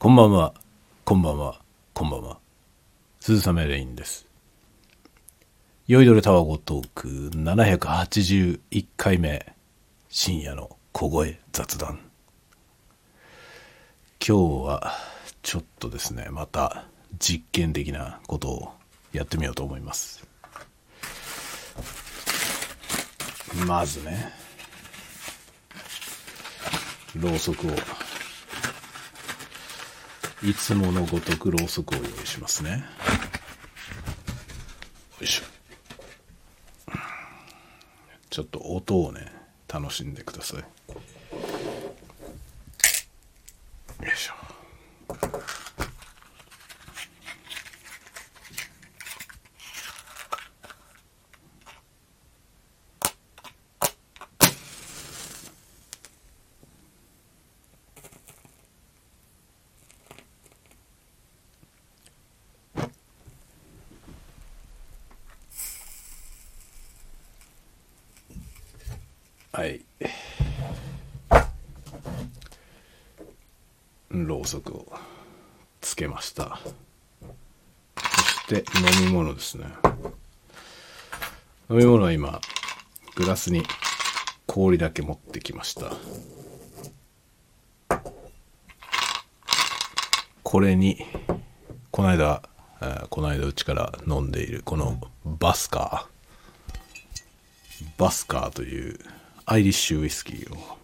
こんばんは、こんばんは、こんばんは。鈴雨レインです。酔いどれタワゴトーク781回目、深夜の小声雑談。今日は、ちょっとですね、また実験的なことをやってみようと思います。まずね、ろうそくをいつものごとくろうそくを用意しますね。よいしょ。ちょっと音をね、楽しんでください。よいしょ。はい。ろうそくをつけました。そして飲み物ですね。飲み物は今、グラスに氷だけ持ってきました。これに、この間、この間うちから飲んでいるこのバスカー。バスカーというアイリッシュウイスキーを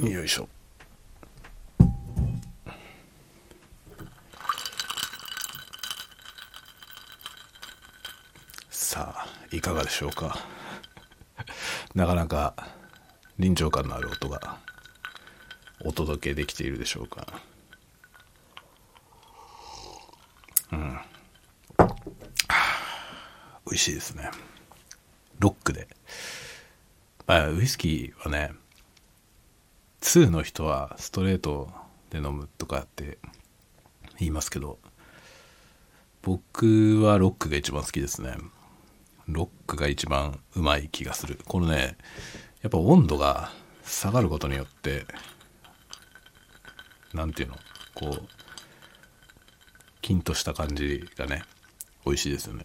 よいしょ。さあいかがでしょうか？なかなか臨場感のある音がお届けできているでしょうか？うん。美味しいですね。ロックで、まあ、ウイスキーはね2の人はストレートで飲むとかって言いますけど僕はロックが一番好きですね。ロックが一番うまい気がする。このねやっぱ温度が下がることによってなんていうのこうキンとした感じがね美味しいですよね。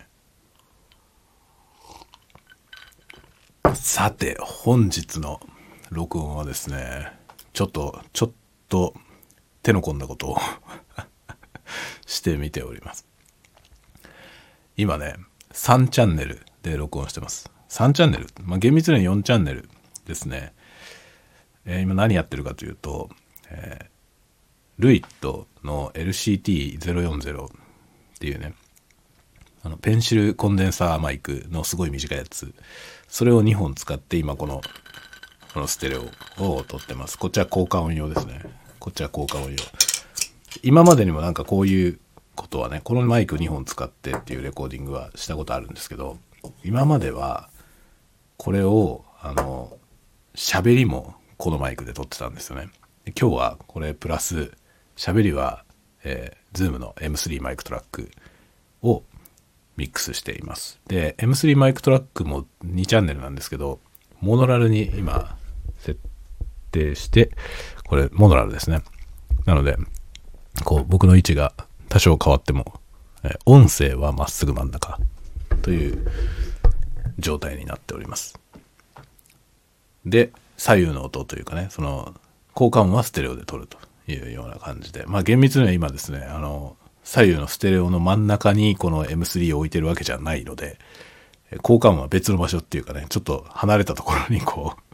さて本日の録音はですねちょっとちょっと手の込んだことを してみております。今ね3チャンネルで録音してます。3チャンネル、まあ、厳密には4チャンネルですね、えー今何やってるかというと、えールイットの LCT040 っていうねあのペンシルコンデンサーマイクのすごい短いやつ。それを2本使って今このこのステレオを撮ってます。こっちは効果音用ですね。こっちは効果音用。今までにもなんかこういうことはねこのマイク2本使ってっていうレコーディングはしたことあるんですけど今まではこれをあの喋りもこのマイクで撮ってたんですよね。今日はこれプラス喋りは、えー、Zoom の M3 マイクトラックをミックスしています。で M3 マイクトラックも2チャンネルなんですけどモノラルに今設定してこれモノラルですね。なのでこう僕の位置が多少変わっても、え音声はまっすぐ真ん中という状態になっております。で左右の音というかねその効果音はステレオで撮るというような感じで。まあ厳密には今ですねあの左右のステレオの真ん中にこの M3 を置いてるわけじゃないのでえー効果音は別の場所っていうかねちょっと離れたところにこう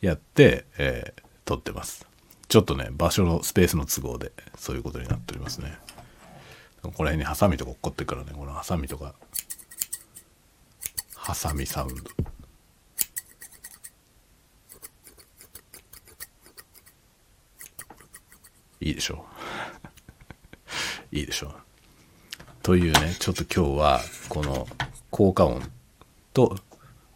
やって、えー撮ってます。ちょっとね場所のスペースの都合でそういうことになっておりますね。この辺にハサミとか落っこってるからね。このハサミとか。ハサミサウンド。いいでしょう。いいでしょう。というねちょっと今日はこの効果音と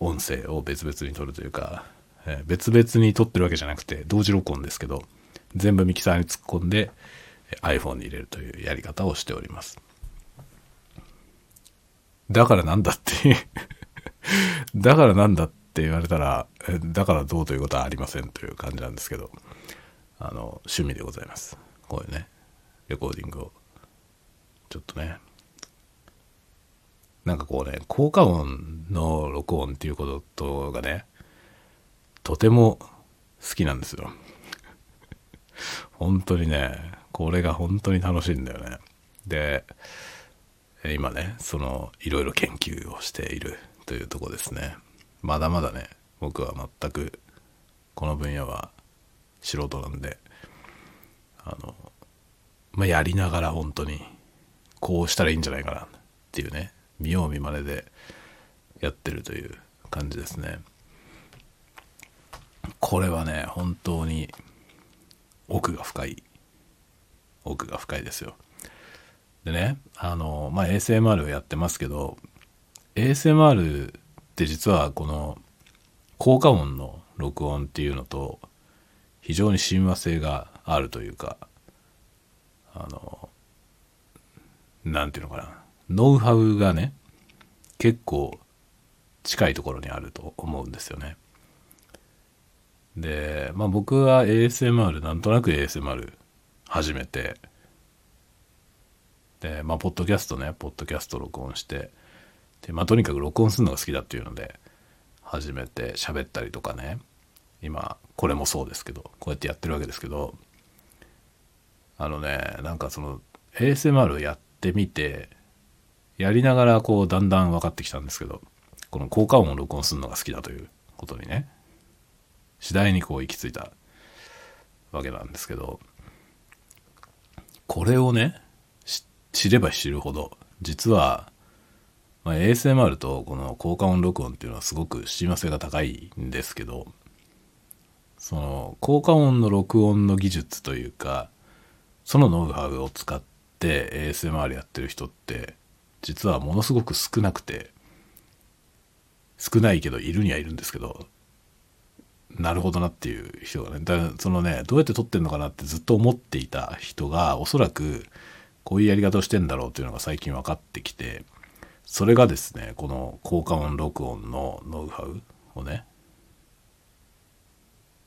音声を別々に撮るというか、えー別々に撮ってるわけじゃなくて同時録音ですけど全部ミキサーに突っ込んでえ iPhone に入れるというやり方をしております。だからなんだって だからなんだって言われたらだからどうということはありませんという感じなんですけどあの趣味でございます。こういうねレコーディングをちょっとねなんかこうね効果音の録音っていうことがねとても好きなんですよ。本当にねこれが本当に楽しいんだよね。で今ねそのいろいろ研究をしているというとこですね。まだまだね僕は全くこの分野は素人なんであのまあやりながら本当にこうしたらいいんじゃないかなっていうね見よう見まねでやってるという感じですね。これはね本当に奥が深い。奥が深いですよ。でねあのまあ ASMR をやってますけど ASMR って実はこの効果音の録音っていうのと非常に親和性があるというかあのなんていうのかな。ノウハウがね結構近いところにあると思うんですよね。でまあ僕は ASMR なんとなく ASMR 始めてでまあポッドキャストねポッドキャスト録音してでまあとにかく録音するのが好きだっていうので始めて喋ったりとかね。今これもそうですけどこうやってやってるわけですけどあのねなんかその ASMR やってみてやりながらこうだんだん分かってきたんですけどこの効果音を録音するのが好きだということにね。次第にこう行き着いたわけなんですけどこれをね知れば知るほど実は、まあ、ASMR とこの効果音録音っていうのはすごく親和性が高いんですけどその効果音の録音の技術というかそのノウハウを使って ASMR やってる人って実はものすごく少なくて少ないけどいるにはいるんですけどなるほどなっていう人がねだそのねどうやって撮ってんのかなってずっと思っていた人がおそらくこういうやり方をしてんだろうというのが最近分かってきてそれがですねこの効果音録音のノウハウをね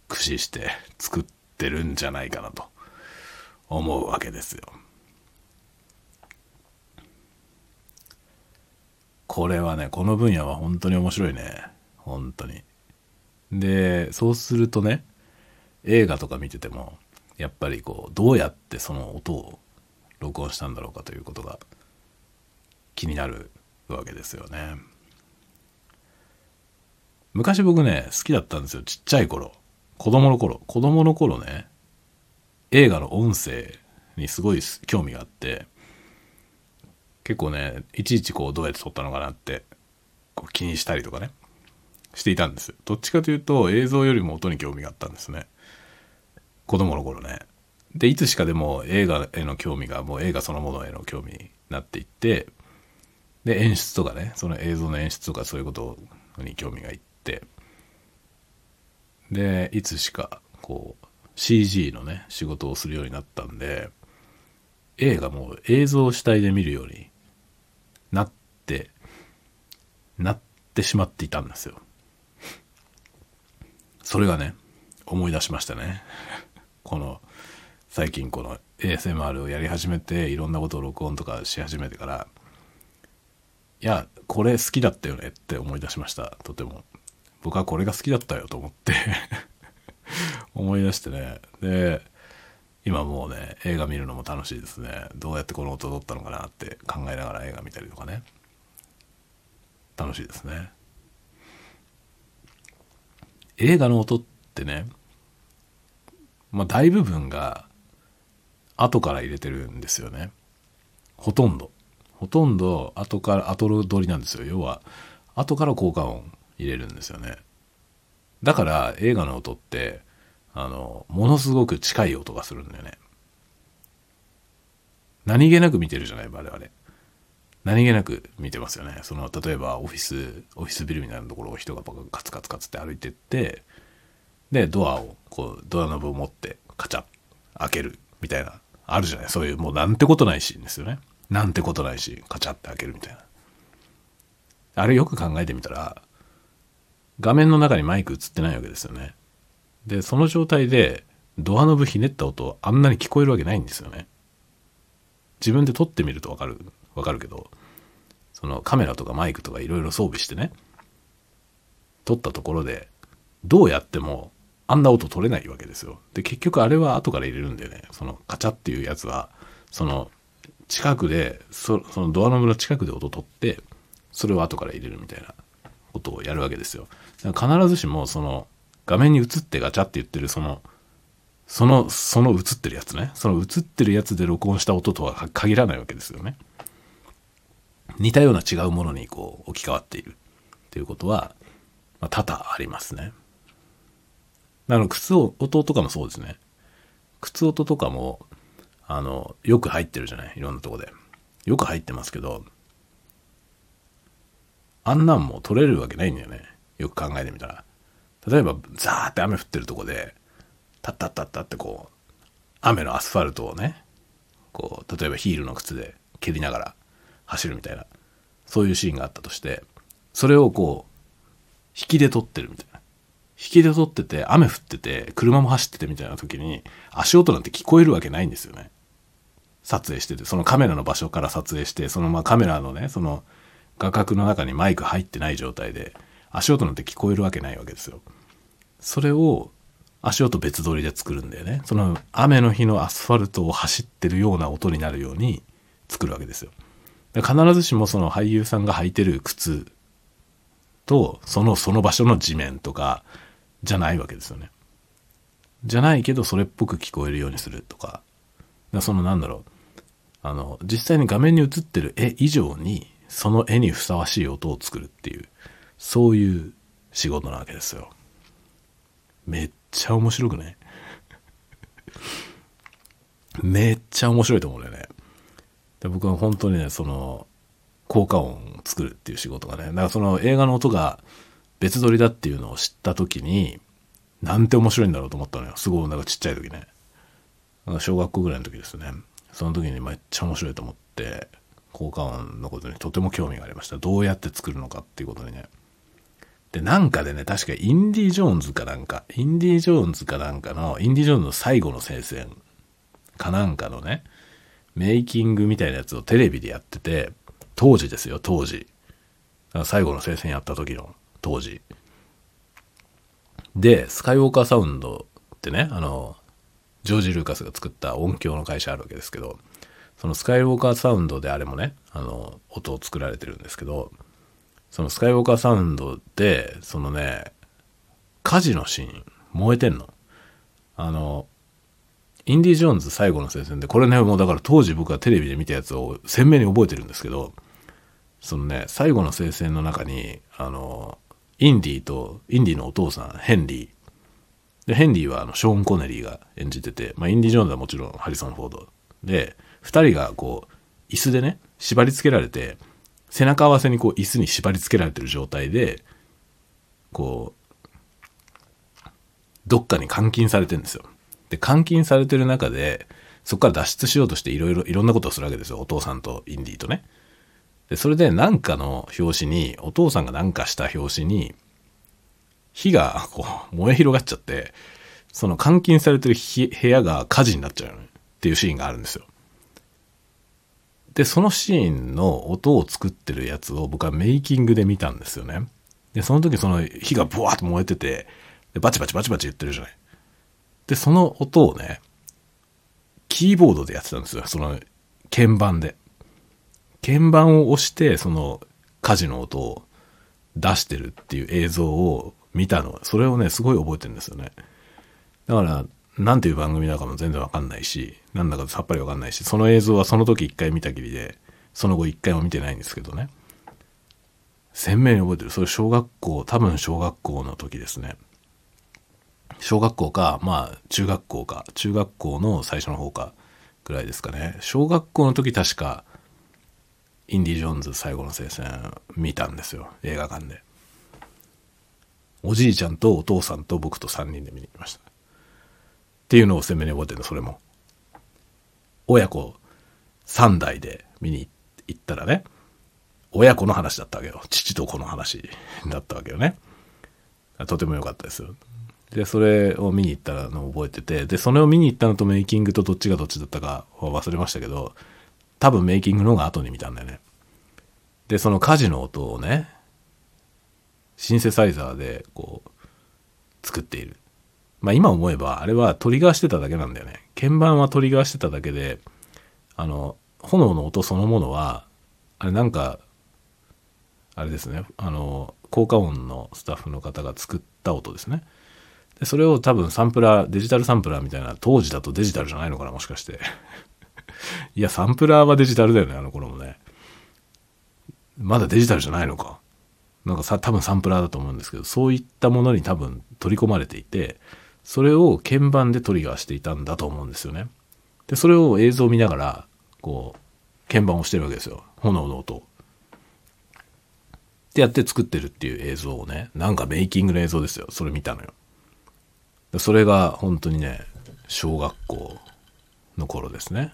駆使して作ってるんじゃないかなと思うわけですよ。これはねこの分野は本当に面白いね本当に。でそうするとね映画とか見ててもやっぱりこうどうやってその音を録音したんだろうかということが気になるわけですよね。昔僕ね好きだったんですよちっちゃい頃。子供の頃。子供の頃ね映画の音声にすごい興味があって結構ねいちいちこうどうやって撮ったのかなってこう気にしたりとかね。していたんです。どっちかというと映像よりも音に興味があったんですね。子供の頃ね。でいつしかでも映画への興味がもう映画そのものへの興味になっていってで演出とかねその映像の演出とかそういうことに興味がいってでいつしかこう CG のね仕事をするようになったんで映画も映像主体で見るようになってなってしまっていたんですよ。それがね思い出しましたね。この最近この ASMR をやり始めていろんなことを録音とかし始めてからいやこれ好きだったよねって思い出しました。とても。僕はこれが好きだったよと思って 思い出してね。で今もうね映画見るのも楽しいですね。どうやってこの音取ったのかなって考えながら映画見たりとかね。楽しいですね。映画の音ってねまあ大部分が後から入れてるんですよね。ほとんど。ほとんど後から後取りなんですよ。要は後から効果音入れるんですよね。だから映画の音ってあのものすごく近い音がするんだよね。何気なく見てるじゃない我々。何気なく見てますよね。その、例えばオフィス、オフィスビルみたいなところを人がカツカツカツって歩いてって、で、ドアを、こう、ドアノブを持ってカチャッ開けるみたいな、あるじゃないそういう、もうなんてことないシーンですよね。なんてことないし、カチャって開けるみたいな。あれよく考えてみたら、画面の中にマイク映ってないわけですよね。で、その状態で、ドアノブひねった音、あんなに聞こえるわけないんですよね。自分で撮ってみるとわかる、わかるけど、そのカメラとかマイクとかいろいろ装備してね、撮ったところで、どうやってもあんな音取れないわけですよ。で、結局あれは後から入れるんでね、そのカチャっていうやつは、その近くでそ、そのドアノブの近くで音取って、それを後から入れるみたいなことをやるわけですよ。だから必ずしもその画面に映ってガチャって言ってるそのその、その映ってるやつね。その映ってるやつで録音した音とは限らないわけですよね。似たような違うものにこう置き換わっているっていうことは、まあ、多々ありますね。だから靴音とかもそうですね。靴音とかも、あの、よく入ってるじゃない？いろんなとこで。よく入ってますけど、あんなんも取れるわけないんだよね。よく考えてみたら。例えば、ザーって雨降ってるとこで、タッタッタッタってこう、雨のアスファルトをね、こう、例えばヒールの靴で蹴りながら走るみたいな、そういうシーンがあったとして、それをこう、引きで撮ってるみたいな。引きで撮ってて、雨降ってて、車も走っててみたいな時に、足音なんて聞こえるわけないんですよね。撮影してて、そのカメラの場所から撮影して、そのまカメラのね、その画角の中にマイク入ってない状態で、足音なんて聞こえるわけないわけですよ。それを足音別撮りで作るんだよね。その雨の日のアスファルトを走ってるような音になるように作るわけですよ。必ずしもその俳優さんが履いてる靴と、その、その場所の地面とか、じゃないわけですよね。じゃないけど、それっぽく聞こえるようにするとか。かそのなんだろう。あの、実際に画面に映ってる絵以上に、その絵にふさわしい音を作るっていう、そういう仕事なわけですよ。めっちゃ面白くねめっちゃ面白いと思うんだよね。で僕は本当にね、その、効果音を作るっていう仕事がね、だからその映画の音が別撮りだっていうのを知った時に、なんて面白いんだろうと思ったのよ。すごいなんかちっちゃい時ね。小学校ぐらいの時ですね。その時にめっちゃ面白いと思って、効果音のことにとても興味がありました。どうやって作るのかっていうことにね。で、なんかでね、確かインディ・ジョーンズかなんか、インディ・ジョーンズかなんかの、インディ・ジョーンズの最後の聖戦かなんかのね、メイキングみたいなやつをテレビでやってて、当時ですよ、当時。最後の聖戦やった時の、当時。で、スカイウォーカーサウンドってね、あの、ジョージ・ルーカスが作った音響の会社あるわけですけど、そのスカイウォーカーサウンドであれもね、あの、音を作られてるんですけど、そのスカイウォーカーサウンドで、そのね、火事のシーン、燃えてんの。あの、インディ・ジョーンズ最後の聖戦で、これね、もうだから当時僕はテレビで見たやつを鮮明に覚えてるんですけど、そのね、最後の聖戦の中に、あの、インディと、インディのお父さん、ヘンリー。で、ヘンリーはあの、ショーン・コネリーが演じてて、まあ、インディ・ジョーンズはもちろんハリソン・フォード。で、二人がこう、椅子でね、縛り付けられて、背中合わせにこう椅子に縛り付けられてる状態で、こう、どっかに監禁されてるんですよ。で、監禁されてる中で、そこから脱出しようとしていろいろ、いろんなことをするわけですよ。お父さんとインディーとね。で、それで何かの表紙に、お父さんが何かした表紙に、火がこう燃え広がっちゃって、その監禁されてる部屋が火事になっちゃうっていうシーンがあるんですよ。で、そのシーンの音を作ってるやつを僕はメイキングで見たんですよね。で、その時その火がブワーッと燃えてて、バチバチバチバチ言ってるじゃない。で、その音をね、キーボードでやってたんですよ。その鍵盤で。鍵盤を押して、その火事の音を出してるっていう映像を見たの。それをね、すごい覚えてるんですよね。だから、なんていう番組だかも全然わかんないし、なんだかさっぱりわかんないし、その映像はその時一回見たきりで、その後一回も見てないんですけどね。鮮明に覚えてる。それ小学校、多分小学校の時ですね。小学校か、まあ中学校か、中学校の最初の方かぐらいですかね。小学校の時確か、インディ・ジョーンズ最後の聖戦見たんですよ映画館で。おじいちゃんとお父さんと僕と3人で見に行きました。っていうのを鮮明に覚えてるのそれも。親子3代で見に行ったらね親子の話だったわけよ。父と子の話だったわけよね。とても良かったですよ。でそれを見に行ったのを覚えててでそれを見に行ったのとメイキングとどっちがどっちだったかは忘れましたけど多分メイキングの方が後に見たんだよね。でその火事の音をねシンセサイザーでこう作っている。まあ今思えばあれはトリガーしてただけなんだよね。鍵盤はトリガーしてただけであの炎の音そのものはあれなんかあれですねあの効果音のスタッフの方が作った音ですね。でそれを多分サンプラーデジタルサンプラーみたいな当時だとデジタルじゃないのかなもしかして。いやサンプラーはデジタルだよねあの頃もね。まだデジタルじゃないのか。なんかさ多分サンプラーだと思うんですけどそういったものに多分取り込まれていてそれを鍵盤でトリガーしていたんだと思うんですよね。でそれを映像を見ながらこう鍵盤をしてるわけですよ。炎の音ってやって作ってるっていう映像をねなんかメイキングの映像ですよ。それ見たのよ。それが本当にね小学校の頃ですね。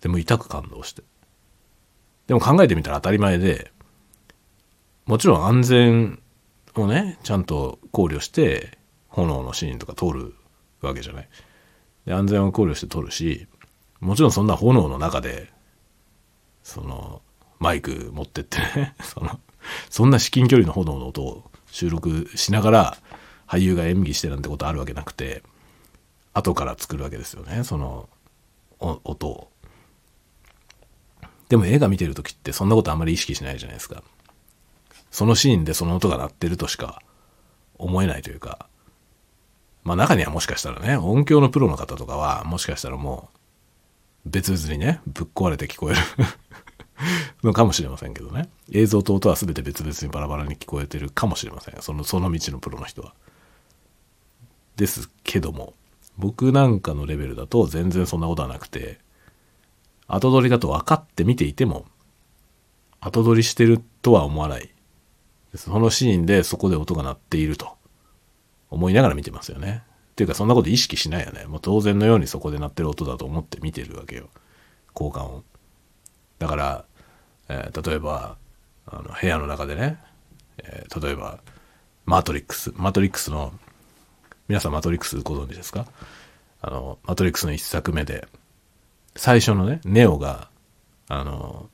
でも痛く感動して。でも考えてみたら当たり前でもちろん安全をねちゃんと考慮して炎のシーンとか撮るわけじゃない。で安全を考慮して撮るしもちろんそんな炎の中でそのマイク持ってってね そのそんな至近距離の炎の音を収録しながら俳優が演技してなんてことあるわけなくて後から作るわけですよねその音を。でも映画見てる時ってそんなことあんまり意識しないじゃないですか。そのシーンでその音が鳴ってるとしか思えないというか。まあ中にはもしかしたらね音響のプロの方とかはもしかしたらもう別々にねぶっ壊れて聞こえる。のかもしれませんけどね。映像と音は全て別々にバラバラに聞こえてるかもしれません。そのその道のプロの人は。ですけども僕なんかのレベルだと全然そんなことはなくて後撮りだと分かって見ていても後撮りしてるとは思わない。そのシーンでそこで音が鳴っていると思いながら見てますよね。っていうかそんなこと意識しないよね。もう当然のようにそこで鳴ってる音だと思って見てるわけよ。交換音だから、えー、例えばあの部屋の中でね、えー、例えばマトリックスマトリックスの皆さんマトリックスご存知ですか？あのマトリックスの一作目で最初のねネオがあの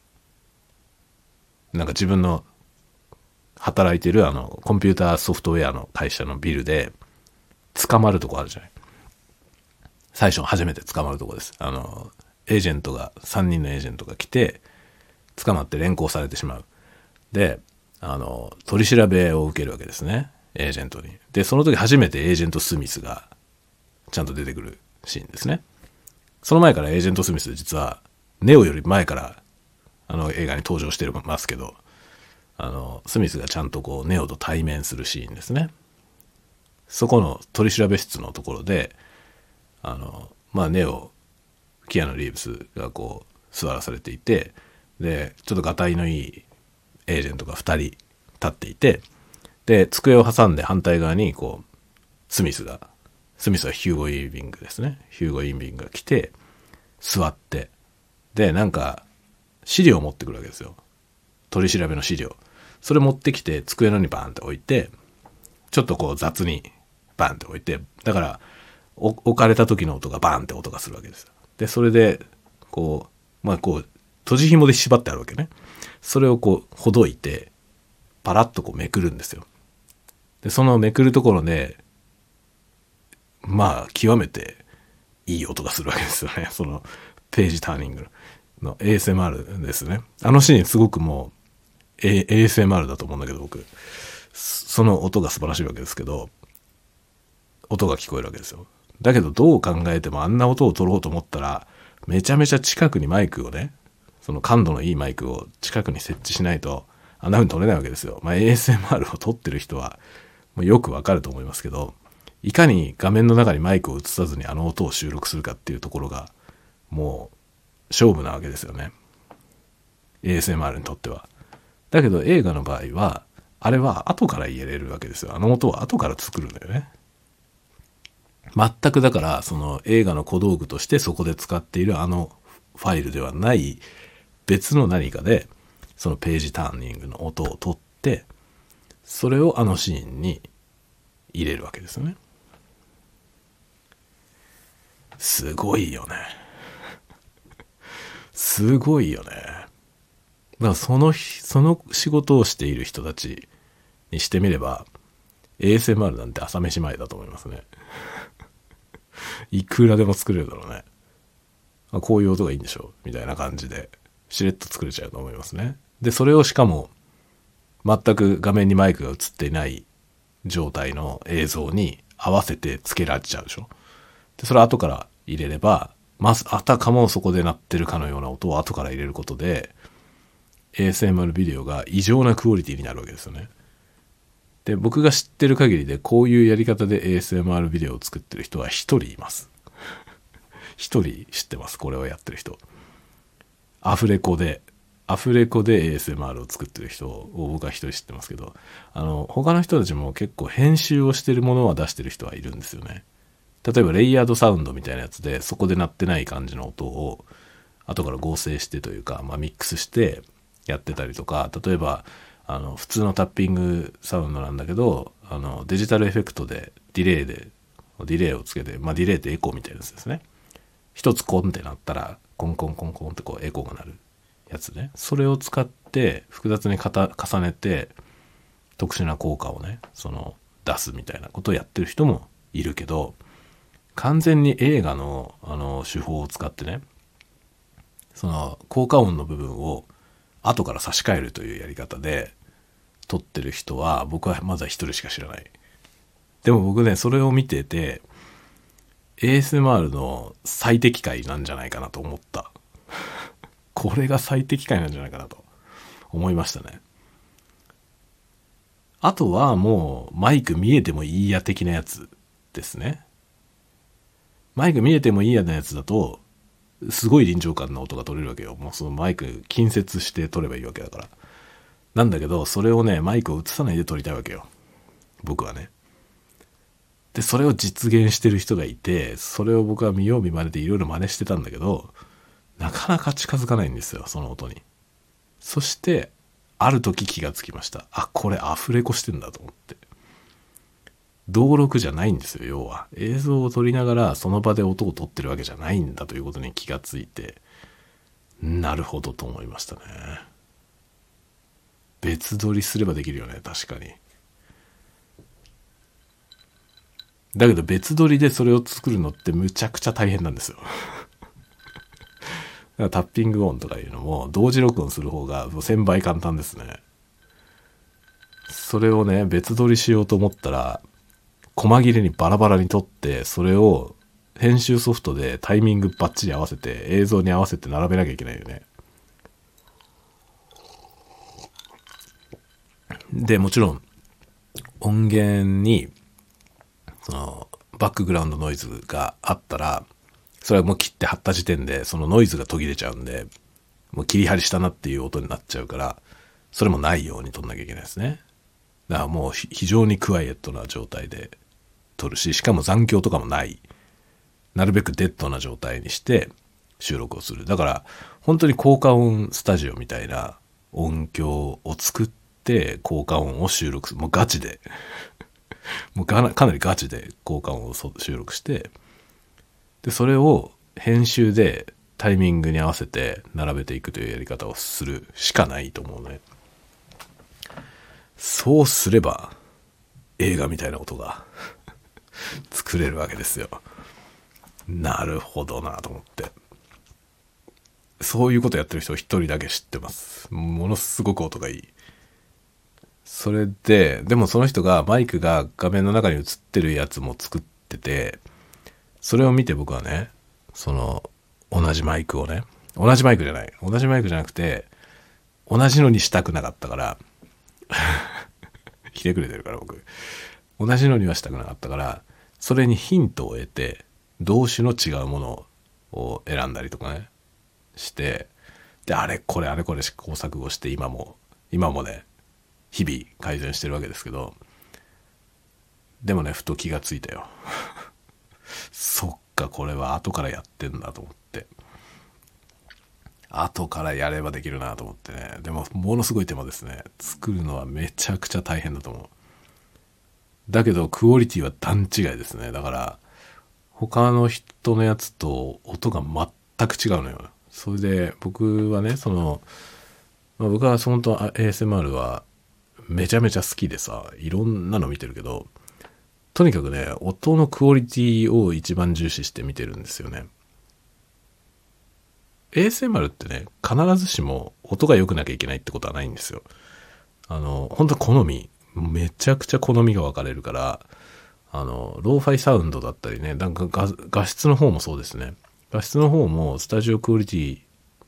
なんか自分の働いてるあのコンピューターソフトウェアの会社のビルで捕まるとこあるじゃない？最初初めて捕まるとこです。あのエージェントが3人のエージェントが来て捕まって連行されてしまう。であの取り調べを受けるわけですね。エージェントに。でその時初めてエージェント・スミスがちゃんと出てくるシーンですね。その前からエージェント・スミス実はネオより前からあの映画に登場してますけどあのスミスがちゃんとこうネオと対面するシーンですね。そこの取り調べ室のところであのまあネオキアヌ・リーブスがこう座らされていてでちょっとがたいのいいエージェントが2人立っていてで机を挟んで反対側にこうスミスがスミスはヒューゴ・イービングですね。ヒューゴ・イービングが来て座って。でなんか資料を持ってくるわけですよ。取り調べの資料。それ持ってきて机の上にバーンって置いてちょっとこう雑にバーンって置いてだから置かれた時の音がバーンって音がするわけですでそれでこうまあこう閉じ紐で縛ってあるわけね。それをこうほどいてパラッとこうめくるんですよ。でそのめくるところでまあ極めていい音がするわけですよね。そのページターニングの。ASMR ですね。あのシーンすごくもう A、ASMR だと思うんだけど僕。その音が素晴らしいわけですけど音が聞こえるわけですよ。だけどどう考えてもあんな音を取ろうと思ったらめちゃめちゃ近くにマイクをねその感度のいいマイクを近くに設置しないとあんな風に取れないわけですよ。まあ、ASMR を撮ってる人はもうよくわかると思いますけどいかに画面の中にマイクを映さずにあの音を収録するかっていうところがもう勝負なわけですよね。ASMR にとっては。だけど映画の場合は、あれは後から入れるわけですよ。あの音は後から作るんだよね。全くだから、その映画の小道具としてそこで使っているあのファイルではない別の何かで、そのページターニングの音を取って、それをあのシーンに入れるわけですよね。すごいよね。すごいよね。だからその日、その仕事をしている人たちにしてみれば、ASMR なんて朝飯前だと思いますね。いくらでも作れるだろうね。あこういう音がいいんでしょみたいな感じで、しれっと作れちゃうと思いますね。で、それをしかも、全く画面にマイクが映っていない状態の映像に合わせて付けられちゃうでしょ？で、それ後から入れれば、まず、あたかもそこで鳴ってるかのような音を後から入れることで、ASMR ビデオが異常なクオリティになるわけですよね。で、僕が知ってる限りでこういうやり方で ASMR ビデオを作ってる人は一人います。一人知ってます、これをやってる人。アフレコで、アフレコで ASMR を作ってる人を僕は一人知ってますけど、あの、他の人たちも結構編集をしてるものは出してる人はいるんですよね。例えばレイヤードサウンドみたいなやつでそこで鳴ってない感じの音を後から合成してというか、まあ、ミックスしてやってたりとか例えばあの普通のタッピングサウンドなんだけどあのデジタルエフェクトでディレイでディレイをつけて、まあ、ディレイってエコーみたいなやつですね一つコンってなったらコンコンコンコンってこうエコーが鳴るやつね。それを使って複雑に重ねて特殊な効果をねその出すみたいなことをやってる人もいるけど完全に映画のあの手法を使ってねその効果音の部分を後から差し替えるというやり方で撮ってる人は僕はまずは一人しか知らない。でも僕ねそれを見てて ASMR の最適解なんじゃないかなと思った。これが最適解なんじゃないかなと思いましたねあとはもうマイク見えてもいいや的なやつですねマイク見えてもいいやなやつだと、すごい臨場感の音が取れるわけよ。もうそのマイク近接して撮ればいいわけだから。なんだけど、それをね、マイクを映さないで撮りたいわけよ。僕はね。で、それを実現してる人がいて、それを僕は見よう見まねでいろいろ真似してたんだけど、なかなか近づかないんですよ、その音に。そして、ある時気がつきました。あ、これアフレコしてんだと思って。登録じゃないんですよ、要は。映像を撮りながらその場で音を取ってるわけじゃないんだということに気がついて、なるほどと思いましたね。別撮りすればできるよね、確かに。だけど別撮りでそれを作るのってむちゃくちゃ大変なんですよ。タッピング音とかいうのも同時録音する方が1000倍簡単ですね。それをね、別撮りしようと思ったら、細切れにバラバラに撮って、それを編集ソフトでタイミングバッチリ合わせて、映像に合わせて並べなきゃいけないよね。で、もちろん、音源に、その、バックグラウンドノイズがあったら、それはもう切って貼った時点で、そのノイズが途切れちゃうんで、もう切り張りしたなっていう音になっちゃうから、それもないように撮んなきゃいけないですね。だからもう非常にクワイエットな状態で撮るし、しかも残響とかもない。なるべくデッドな状態にして収録をする。だから、本当に効果音スタジオみたいな音響を作って効果音を収録する。もうガチで もうかなりガチで効果音を収録して、で、それを編集でタイミングに合わせて並べていくというやり方をするしかないと思うね。そうすれば映画みたいな音が 作れるわけですよ。なるほどなと思って。そういうことやってる人一人だけ知ってます。ものすごく音がいい。それで、でもその人がマイクが画面の中に映ってるやつも作ってて、それを見て僕はね、その、同じマイクをね、同じマイクじゃない。同じマイクじゃなくて、同じのにしたくなかったから、ひねくれてるから僕。同じのにはしたくなかったから、それにヒントを得て動詞の違うものを選んだりとかねしてで、あれこれあれこれ試行錯誤して今も、今もね、日々改善してるわけですけど、でもね、ふと気がついたよ。そっか、これは後からやってんだと思って。後からやればできるなと思ってね。でも、ものすごい手間ですね。作るのはめちゃくちゃ大変だと思う。だけど、クオリティは段違いですね。だから、他の人のやつと音が全く違うのよ。それで、僕はね、その、まあ、僕は本当 ASMR はめちゃめちゃ好きでさ、いろんなの見てるけど、とにかくね、音のクオリティを一番重視して見てるんですよね。ASMR ってね、必ずしも音が良くなきゃいけないってことはないんですよ。あの、本当好み、めちゃくちゃ好みが分かれるから、あの、ローファイサウンドだったりね、なんか画質の方もそうですね。画質の方もスタジオクオリティ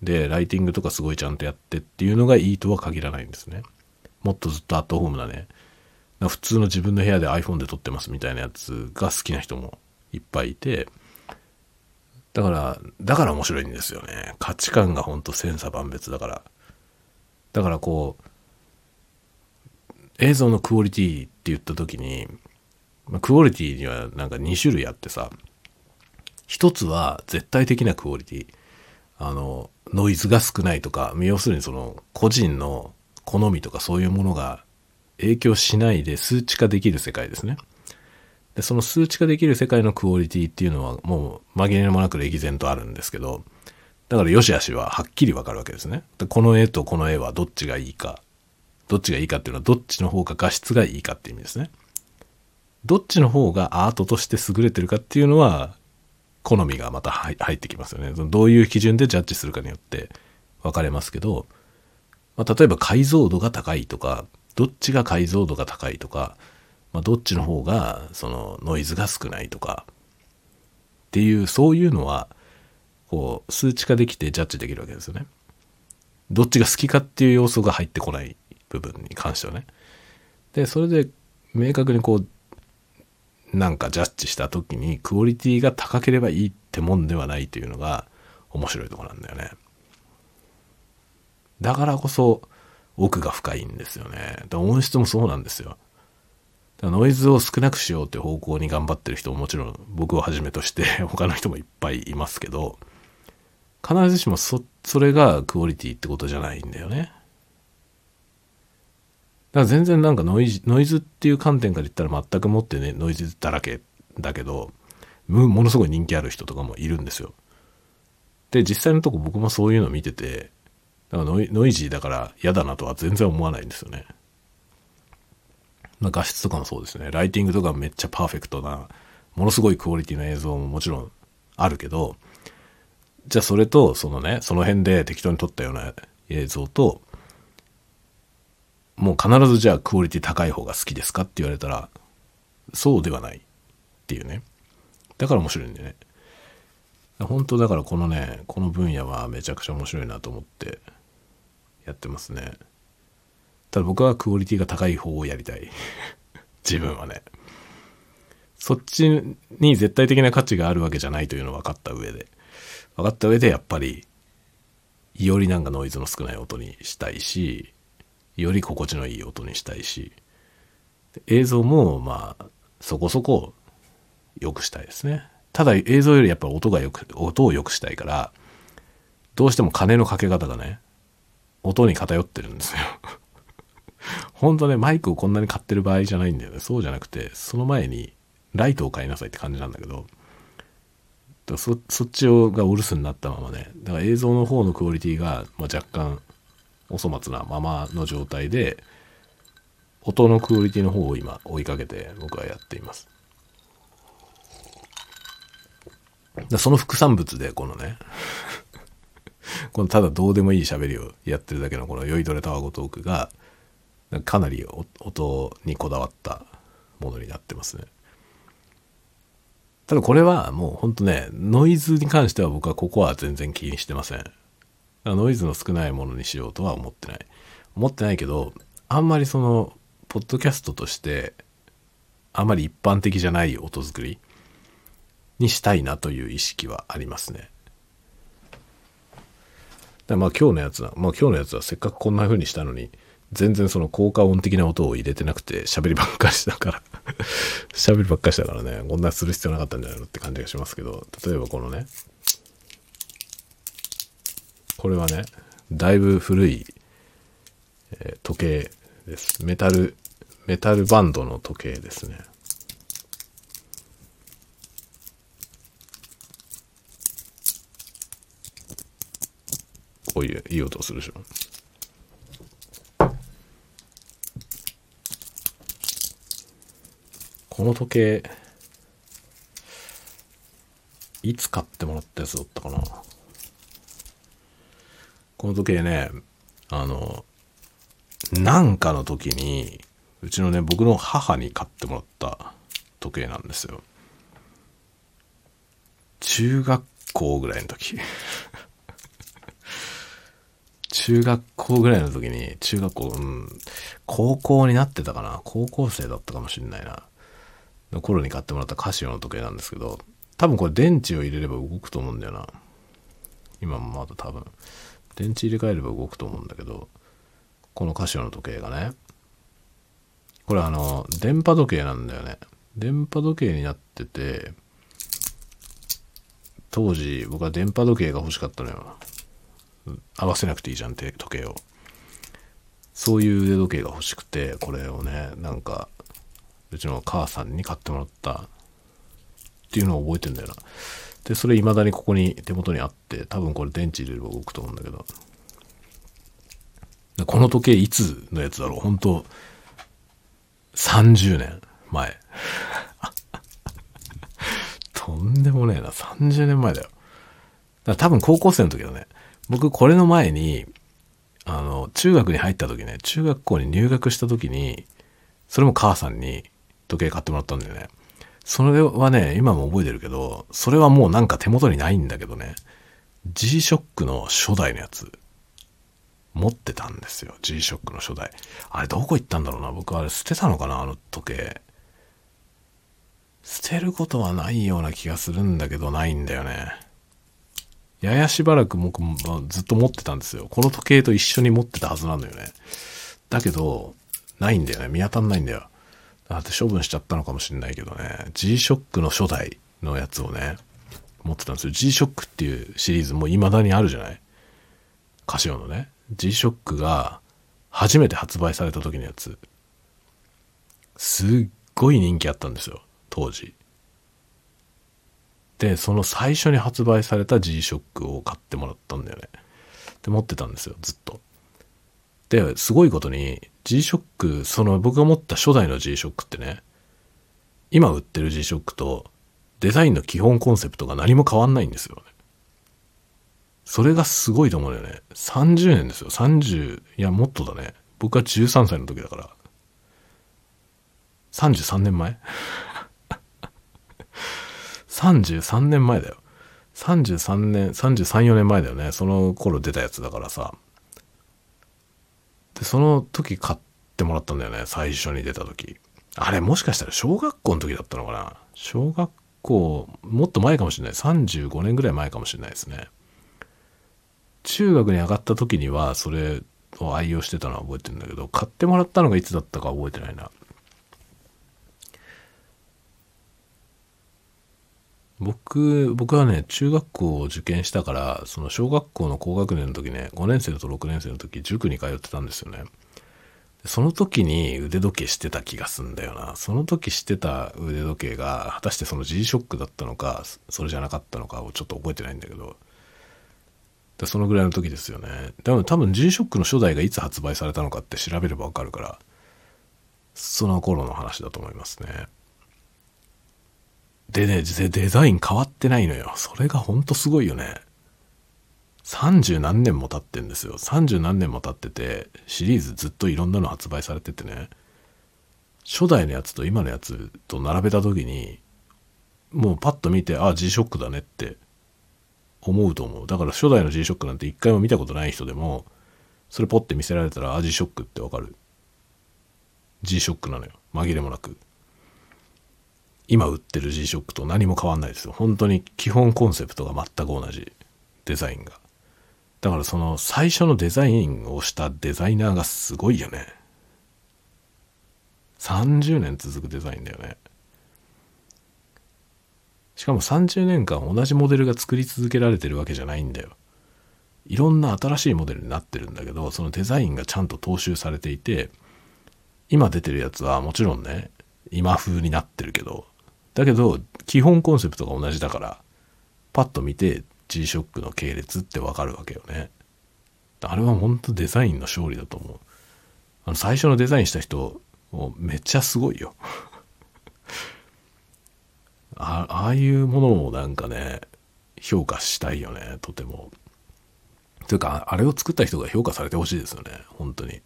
でライティングとかすごいちゃんとやってっていうのがいいとは限らないんですね。もっとずっとアットホームなね、普通の自分の部屋で iPhone で撮ってますみたいなやつが好きな人もいっぱいいて、だから、だから面白いんですよね。価値観がほんと千差万別だから。だからこう、映像のクオリティって言った時に、まあ、クオリティにはなんか2種類あってさ、一つは絶対的なクオリティ。あの、ノイズが少ないとか、要するにその個人の好みとかそういうものが影響しないで数値化できる世界ですね。で、その数値化できる世界のクオリティっていうのはもう紛れもなく歴然とあるんですけど、だから良し悪しははっきりわかるわけですね。でこの絵とこの絵はどっちがいいか、どっちがいいかっていうのはどっちの方が画質がいいかっていう意味ですね。どっちの方がアートとして優れてるかっていうのは、好みがまた入ってきますよね。どういう基準でジャッジするかによって分かれますけど、まあ、例えば解像度が高いとか、どっちが解像度が高いとか、まあ、どっちの方がそのノイズが少ないとかっていうそういうのはこう数値化できてジャッジできるわけですよね。どっちが好きかっていう要素が入ってこない部分に関してはね。でそれで明確にこうなんかジャッジした時にクオリティが高ければいいってもんではないというのが面白いとこなんだよね。だからこそ奥が深いんですよね。音質もそうなんですよ。だノイズを少なくしようって方向に頑張ってる人ももちろん僕をはじめとして 他の人もいっぱいいますけど、必ずしもそ、それがクオリティってことじゃないんだよね。だから全然なんかノイズ、ノイズっていう観点から言ったら全くもってね、ノイズだらけだけど、ものすごい人気ある人とかもいるんですよ。で、実際のとこ僕もそういうの見てて、だかノイノイジーだから嫌だなとは全然思わないんですよね。まあ、画質とかもそうですね。ライティングとかめっちゃパーフェクトな、ものすごいクオリティの映像ももちろんあるけど、じゃあそれと、そのね、その辺で適当に撮ったような映像と、もう必ずじゃあクオリティ高い方が好きですかって言われたら、そうではないっていうね。だから面白いんでね。本当だからこのね、この分野はめちゃくちゃ面白いなと思ってやってますね。ただ僕はクオリティが高い方をやりたい。自分はね。そっちに絶対的な価値があるわけじゃないというのを分かった上で。分かった上でやっぱり、よりなんかノイズの少ない音にしたいし、より心地のいい音にしたいし、映像もまあ、そこそこ良くしたいですね。ただ映像よりやっぱ音がよく、音を良くしたいから、どうしても金のかけ方がね、音に偏ってるんですよ。ほんとね、マイクをこんなに買ってる場合じゃないんだよね。そうじゃなくて、その前にライトを買いなさいって感じなんだけど、そそっちをがお留守になったままね、だから映像の方のクオリティが、まあ、若干お粗末なままの状態で、音のクオリティの方を今追いかけて僕はやっています。だその副産物でこのね このただどうでもいい喋りをやってるだけのこの酔いどれタワゴトークがかなり音にこだわったものになってますね。ただこれはもうほんとね、ノイズに関しては僕はここは全然気にしてません。ノイズの少ないものにしようとは思ってない。思ってないけど、あんまりその、ポッドキャストとして、あんまり一般的じゃない音作りにしたいなという意識はありますね。らまあ今日のやつは、まあ今日のやつはせっかくこんな風にしたのに、全然その効果音的な音を入れてなくて喋りばっかりしたから 喋りばっかりしたからね、こんなする必要なかったんじゃないのって感じがしますけど、例えばこのね、これはね、だいぶ古い、えー時計です。メタル、メタルバンドの時計ですね。こういういい音するでしょ。この時計、いつ買ってもらったやつだったかな。この時計ね、あの、なんかの時に、うちのね、僕の母に買ってもらった時計なんですよ。中学校ぐらいの時。中学校ぐらいの時に、中学校、うん、高校になってたかな高校生だったかもしんないな。の頃に買ってもらったカシオの時計なんですけど、多分これ電池を入れれば動くと思うんだよな。今もまだ多分。電池入れ替えれば動くと思うんだけど、このカシオの時計がね。これあの、電波時計なんだよね。電波時計になってて、当時僕は電波時計が欲しかったのよ。合わせなくていいじゃんって時計を。そういう腕時計が欲しくて、これをね、なんか、うちの母さんに買ってもらったっていうのを覚えてんだよな。で、それ未だにここに手元にあって、多分これ電池入れれば動くと思うんだけど。この時計いつのやつだろう？本当30年前。とんでもねえな。30年前だよ。だ多分高校生の時だね。僕これの前に、あの、中学に入った時ね、中学校に入学した時に、それも母さんに時計買ってもらったんだよね。それはね、今も覚えてるけど、それはもうなんか手元にないんだけどね、G-SHOCK の初代のやつ、持ってたんですよ。G-SHOCK の初代。あれどこ行ったんだろうな。僕あれ捨てたのかなあの時計。捨てることはないような気がするんだけど、ないんだよね。ややしばらく僕もずっと持ってたんですよ。この時計と一緒に持ってたはずなんだよね。だけど、ないんだよね。見当たんないんだよ。だって処分しちゃったのかもしれないけどね。G-SHOCK の初代のやつをね、持ってたんですよ。G-SHOCK っていうシリーズも未だにあるじゃない？カシオのね。G-SHOCK が初めて発売された時のやつ。すっごい人気あったんですよ。当時。で、その最初に発売された G-SHOCK を買ってもらったんだよね。で、持ってたんですよ。ずっと。で、すごいことに G-SHOCK、その僕が持った初代の G-SHOCK ってね、今売ってる G-SHOCK とデザインの基本コンセプトが何も変わんないんですよね。それがすごいと思うんだよね。30年ですよ。30、いや、もっとだね。僕は13歳の時だから。33年前？?33 年前だよ。33年、33、4年前だよね。その頃出たやつだからさ。で、その時買ってもらったんだよね。最初に出た時。あれ、もしかしたら小学校の時だったのかな小学校、もっと前かもしれない。35年ぐらい前かもしれないですね。中学に上がった時には、それを愛用してたのは覚えてるんだけど、買ってもらったのがいつだったか覚えてないな。僕、僕はね、中学校を受験したから、その小学校の高学年の時ね、5年生と6年生の時、塾に通ってたんですよね。その時に腕時計してた気がすんだよな。その時してた腕時計が、果たしてその G-SHOCK だったのか、それじゃなかったのかをちょっと覚えてないんだけど、でそのぐらいの時ですよね。でも多分 G-SHOCK の初代がいつ発売されたのかって調べればわかるから、その頃の話だと思いますね。でね、デデザイン変わってないのよ。それがほんとすごいよね。30何年も経ってんですよ。30何年も経ってて、シリーズずっといろんなの発売されててね、初代のやつと今のやつと並べた時に、もうパッと見て、あ、G-SHOCK だねって思うと思う。だから初代の G-SHOCK なんて一回も見たことない人でも、それポッて見せられたら、あ、G-SHOCK ってわかる。G-SHOCK なのよ。紛れもなく。今売ってる G-SHOCK と何も変わんないですよ。本当に基本コンセプトが全く同じ。デザインが。だからその最初のデザインをしたデザイナーがすごいよね。30年続くデザインだよね。しかも30年間同じモデルが作り続けられてるわけじゃないんだよ。いろんな新しいモデルになってるんだけど、そのデザインがちゃんと踏襲されていて、今出てるやつはもちろんね、今風になってるけど、だけど、基本コンセプトが同じだから、パッと見て G-SHOCK の系列ってわかるわけよね。あれは本当デザインの勝利だと思う。あの、最初のデザインした人、めっちゃすごいよ。あああいうものをなんかね、評価したいよね、とても。というか、あれを作った人が評価されてほしいですよね、本当に。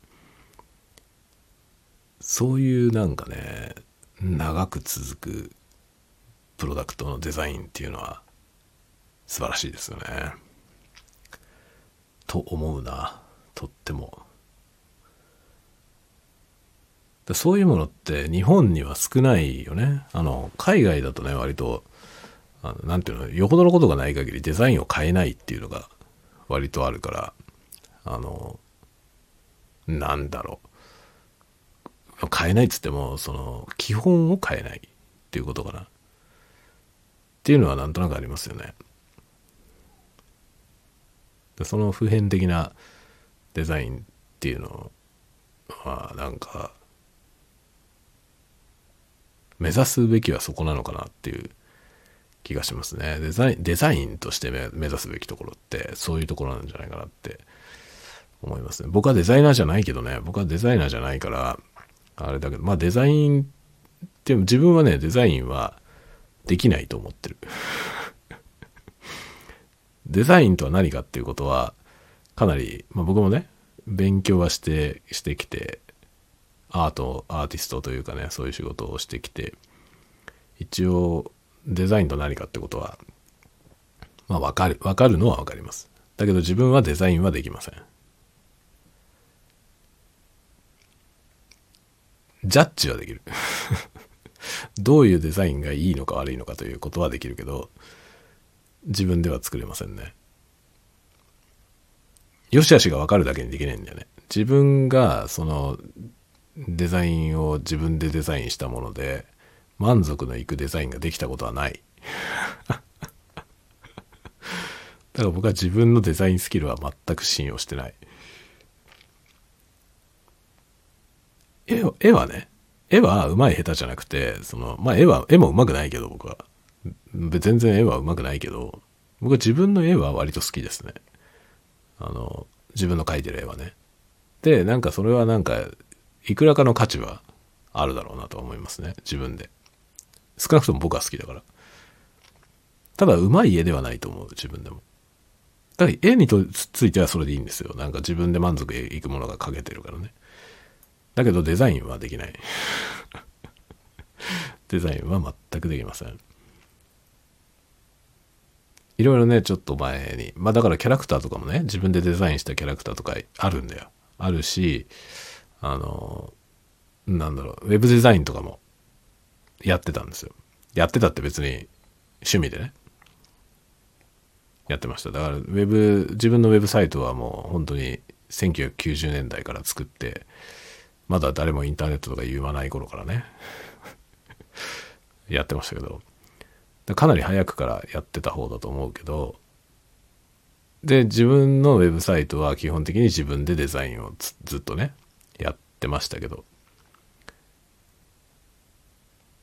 そういうなんかね、長く続くプロダクトのデザインっていうのは素晴らしいですよね。と思うな、とっても。そういうものって日本には少ないよね。あの、海外だとね、割と、あのなんていうの、よほどのことがない限りデザインを変えないっていうのが割とあるから、あの、なんだろう。変えないっつっても、その、基本を変えないっていうことかな。っていうのはなんとなくありますよね。その普遍的なデザインっていうのは、なんか、目指すべきはそこなのかなっていう気がしますね。デザイン、デザインとして目指すべきところってそういうところなんじゃないかなって思いますね。僕はデザイナーじゃないけどね、僕はデザイナーじゃないから、あれだけど、まあデザインって自分はね、デザインはできないと思ってる。デザインとは何かっていうことは、かなり、まあ僕もね、勉強はして、してきて、アート、アーティストというかね、そういう仕事をしてきて、一応デザインと何かってことは、まあわかる、わかるのはわかります。だけど自分はデザインはできません。ジャッジはできる。どういうデザインがいいのか悪いのかということはできるけど、自分では作れませんね。よしあしがわかるだけにできないんだよね。自分がそのデザインを自分でデザインしたもので満足のいくデザインができたことはない だから僕は自分のデザインスキルは全く信用してない絵絵はね絵は上手い下手じゃなくてそのまあ絵は絵も上手くないけど僕は全然絵は上手くないけど僕は自分の絵は割と好きですねあの自分の描いてる絵はねでなんかそれはなんかいくらかの価値はあるだろうなと思いますね。自分で。少なくとも僕は好きだから。ただ、うまい絵ではないと思う、自分でも。だから、絵にとついてはそれでいいんですよ。なんか自分で満足いくものが描けてるからね。だけど、デザインはできない。デザインは全くできません。いろいろね、ちょっと前に。まあだからキャラクターとかもね、自分でデザインしたキャラクターとかあるんだよ。あるし、あの、なんだろう、ウェブデザインとかもやってたんですよ。やってたって別に趣味でね。やってました。だから、ウェブ、自分のウェブサイトはもう本当に1990年代から作って、まだ誰もインターネットとか言わない頃からね、やってましたけど、かなり早くからやってた方だと思うけど、で、自分のウェブサイトは基本的に自分でデザインをずっとね、やってましたけど。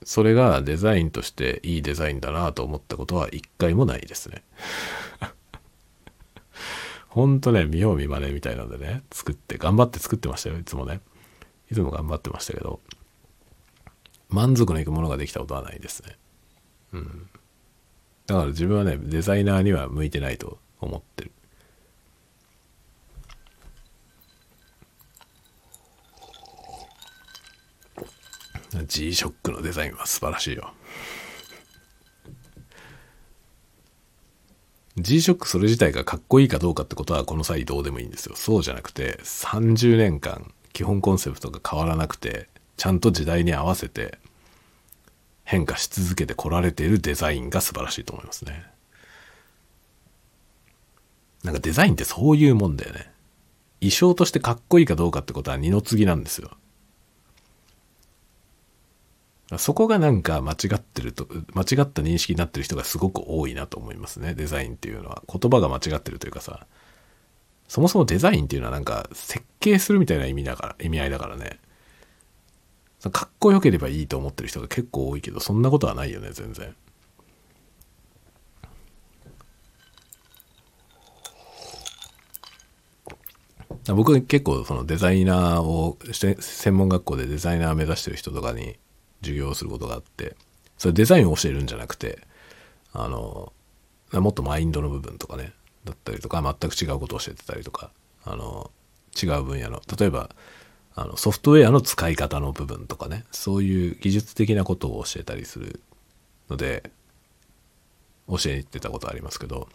それがデザインとしていいデザインだなと思ったことは一回もないですね。ほんとね見よう見まねみたいなんでね作って頑張って作ってましたよいつもね。いつも頑張ってましたけど満足のいくものができたことはないですねうんだから自分はねデザイナーには向いてないと思ってる G-SHOCK のデザインは素晴らしいよ。G-SHOCK それ自体がかっこいいかどうかってことはこの際どうでもいいんですよ。そうじゃなくて30年間基本コンセプトが変わらなくてちゃんと時代に合わせて変化し続けてこられているデザインが素晴らしいと思いますね。なんかデザインってそういうもんだよね。衣装としてかっこいいかどうかってことは二の次なんですよ。そこがなんか間違ってると、間違った認識になってる人がすごく多いなと思いますね。デザインっていうのは。言葉が間違ってるというかさ、そもそもデザインっていうのはなんか設計するみたいな意味だから、意味合いだからね。かっこよければいいと思ってる人が結構多いけど、そんなことはないよね、全然。僕は結構そのデザイナーをして専門学校でデザイナー目指してる人とかに授業をすることがあってそれデザインを教えるんじゃなくてあのもっとマインドの部分とかねだったりとか全く違うことを教えてたりとかあの違う分野の例えばあのソフトウェアの使い方の部分とかねそういう技術的なことを教えたりするので教えに行ってたことありますけど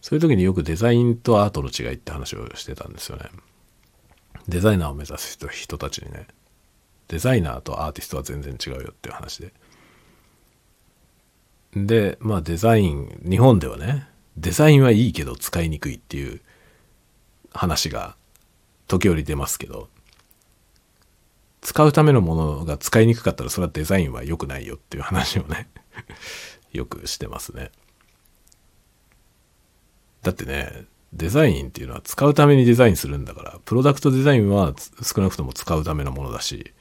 そういう時によくデザインとアートの違いって話をしてたんですよね。デザイナーを目指す人人たちにね。デザイナーとアーティストは全然違うよっていう話で。で、まあデザイン、日本ではね、デザインはいいけど使いにくいっていう話が時折出ますけど、使うためのものが使いにくかったらそれはデザインは良くないよっていう話をね よくしてますね。だってね、デザインっていうのは使うためにデザインするんだから、プロダクトデザインは少なくとも使うためのものだし、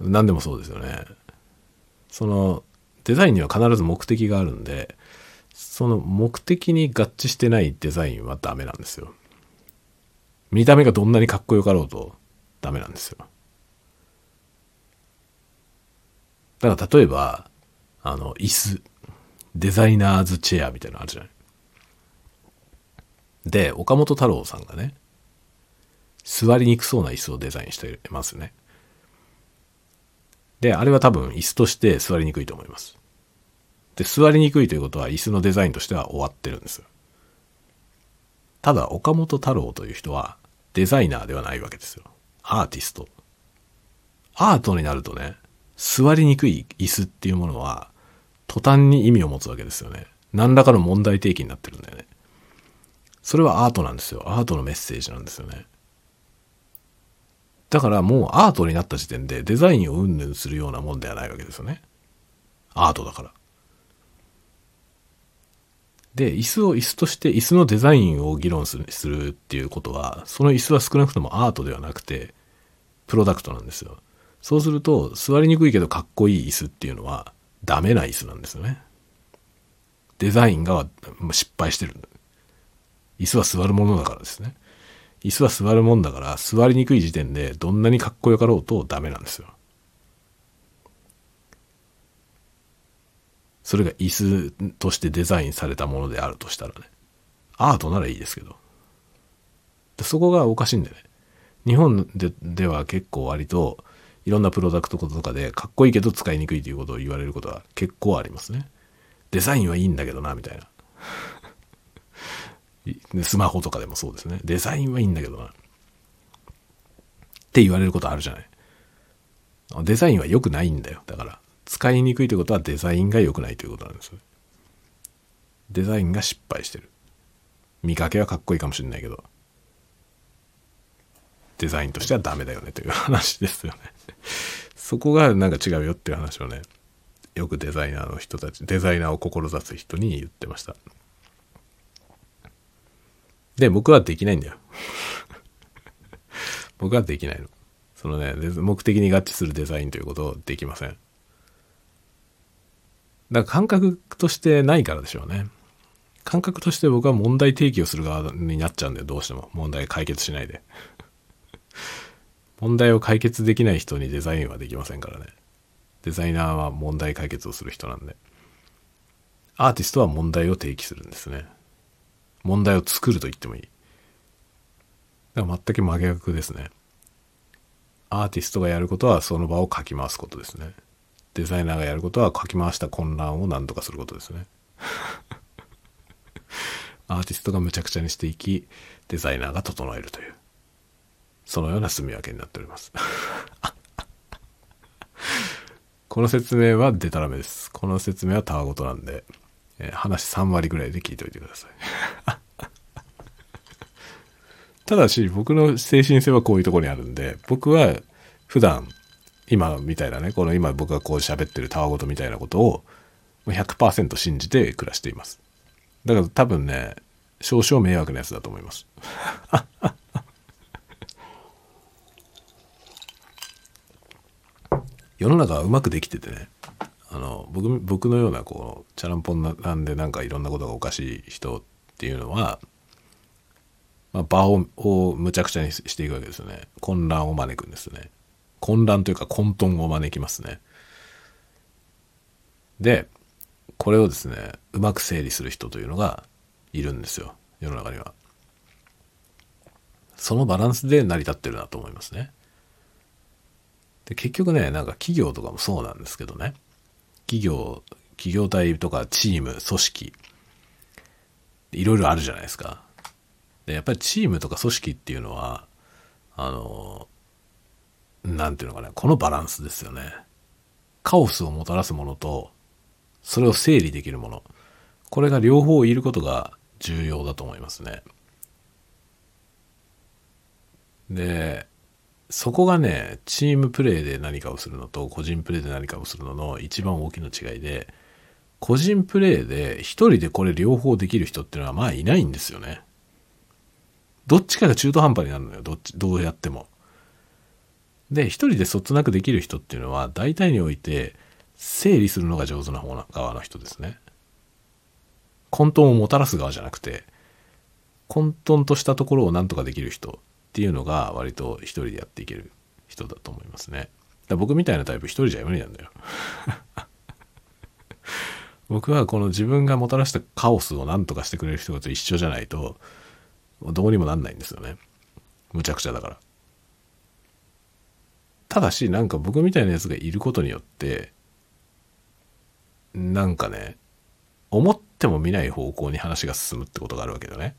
何でもそうですよね。その、デザインには必ず目的があるんで、その目的に合致してないデザインはダメなんですよ。見た目がどんなにかっこよかろうとダメなんですよ。だから例えば、あの、椅子、デザイナーズチェアみたいなのあるじゃない。で、岡本太郎さんがね、座りにくそうな椅子をデザインしてますね。で、あれは多分椅子として座りにくいと思います。で、座りにくいということは椅子のデザインとしては終わってるんです。ただ、岡本太郎という人はデザイナーではないわけですよ。アーティスト。アートになるとね、座りにくい椅子っていうものは途端に意味を持つわけですよね。何らかの問題提起になってるんだよね。それはアートなんですよ。アートのメッセージなんですよね。だからもうアートになった時点でデザインをうんぬんするようなもんではないわけですよね。アートだから。で、椅子を椅子として椅子のデザインを議論するするっていうことは、その椅子は少なくともアートではなくて、プロダクトなんですよ。そうすると、座りにくいけどかっこいい椅子っていうのは、ダメな椅子なんですよね。デザインが失敗してる。椅子は座るものだからですね。椅子は座るもんだから、座りにくい時点でどんなにかっこよかろうとダメなんですよ。それが椅子としてデザインされたものであるとしたらね。アートならいいですけど。そこがおかしいんだよね。日本ででは結構割といろんなプロダクトとかでかっこいいけど使いにくいということを言われることは結構ありますね。デザインはいいんだけどな、みたいな。スマホとかでもそうですね。デザインはいいんだけどな。って言われることあるじゃない。デザインは良くないんだよ。だから、使いにくいということはデザインが良くないということなんです。デザインが失敗してる。見かけはかっこいいかもしれないけど、デザインとしてはダメだよねという話ですよね。そこがなんか違うよっていう話をね、よくデザイナーの人たち、デザイナーを志す人に言ってました。で、僕はできないんだよ。僕はできないの。そのね、目的に合致するデザインということをできません。だから感覚としてないからでしょうね。感覚として僕は問題提起をする側になっちゃうんだよ、どうしても。問題解決しないで。問題を解決できない人にデザインはできませんからね。デザイナーは問題解決をする人なんで。アーティストは問題を提起するんですね。問題を作ると言ってもいい。だから全く真逆ですね。アーティストがやることはその場をかき回すことですね。デザイナーがやることはかき回した混乱を何とかすることですね。アーティストがむちゃくちゃにしていき、デザイナーが整えるという、そのような住み分けになっております。この説明はデタラメです。この説明はたわごとなんで、えー、話3割ぐらいで聞いておいてください。ただし僕の精神性はこういうところにあるんで僕は普段今みたいなねこの今僕がこう喋ってるたわごとみたいなことを100%信じて暮らしています。だから多分ね少々迷惑なやつだと思います。世の中はうまくできててねあの僕僕のようなこうチャランポンなんでなんかいろんなことがおかしい人っていうのは、まあ、場ををむちゃくちゃにしていくわけですよね。混乱を招くんですね。混乱というか混沌を招きますね。でこれをですねうまく整理する人というのがいるんですよ。世の中には。そのバランスで成り立ってるなと思いますね。で結局ねなんか企業とかもそうなんですけどね。企業企業体とかチーム組織。いろいろあるじゃないですか。でやっぱりチームとか組織っていうのはあの何ていうのかなこのバランスですよね。カオスをもたらすものとそれを整理できるもの。これが両方いることが重要だと思いますね。でそこがねチームプレーで何かをするのと個人プレーで何かをするのの一番大きな違いで個人プレーで一人でこれ両方できる人っていうのはまあいないんですよね。どっちかが中途半端になるのよ。どっちどうやっても。で一人でそつなくできる人っていうのは大体において整理するのが上手な方の側の人ですね混沌をもたらす側じゃなくて混沌としたところを何とかできる人っていうのが割と一人でやっていける人だと思いますね。だ僕みたいなタイプ一人じゃ無理なんだよ。僕はこの自分がもたらしたカオスを何とかしてくれる人と一緒じゃないとどうにもなんないんですよね。むちゃくちゃだから。ただしなんか僕みたいなやつがいることによってなんかね思っても見ない方向に話が進むってことがあるわけだね。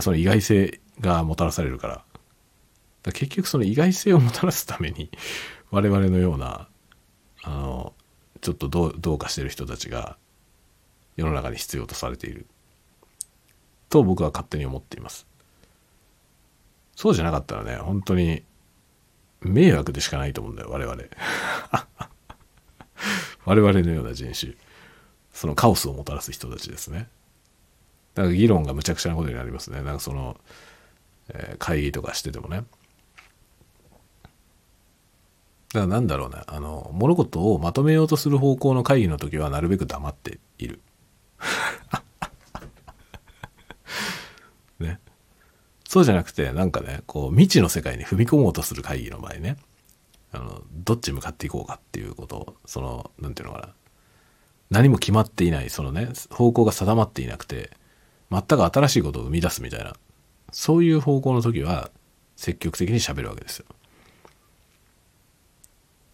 その意外性がもたらされるから。から結局その意外性をもたらすために 我々のようなあのちょっとどうどうかしてる人たちが世の中に必要とされていると僕は勝手に思っています。そうじゃなかったらね本当に迷惑でしかないと思うんだよ我々。我々のような人種そのカオスをもたらす人たちですね。だから議論がむちゃくちゃなことになりますね。なんかその、えー、会議とかしててもね。だからなんだろうね。あの、物事をまとめようとする方向の会議の時はなるべく黙っている。そうじゃなくて、なんかね、こう、未知の世界に踏み込もうとする会議の場合ね、あの、どっち向かっていこうかっていうことを、その、なんていうのかな。何も決まっていない、そのね、方向が定まっていなくて、全く新しいことを生み出すみたいなそういう方向の時は積極的に喋るわけですよ。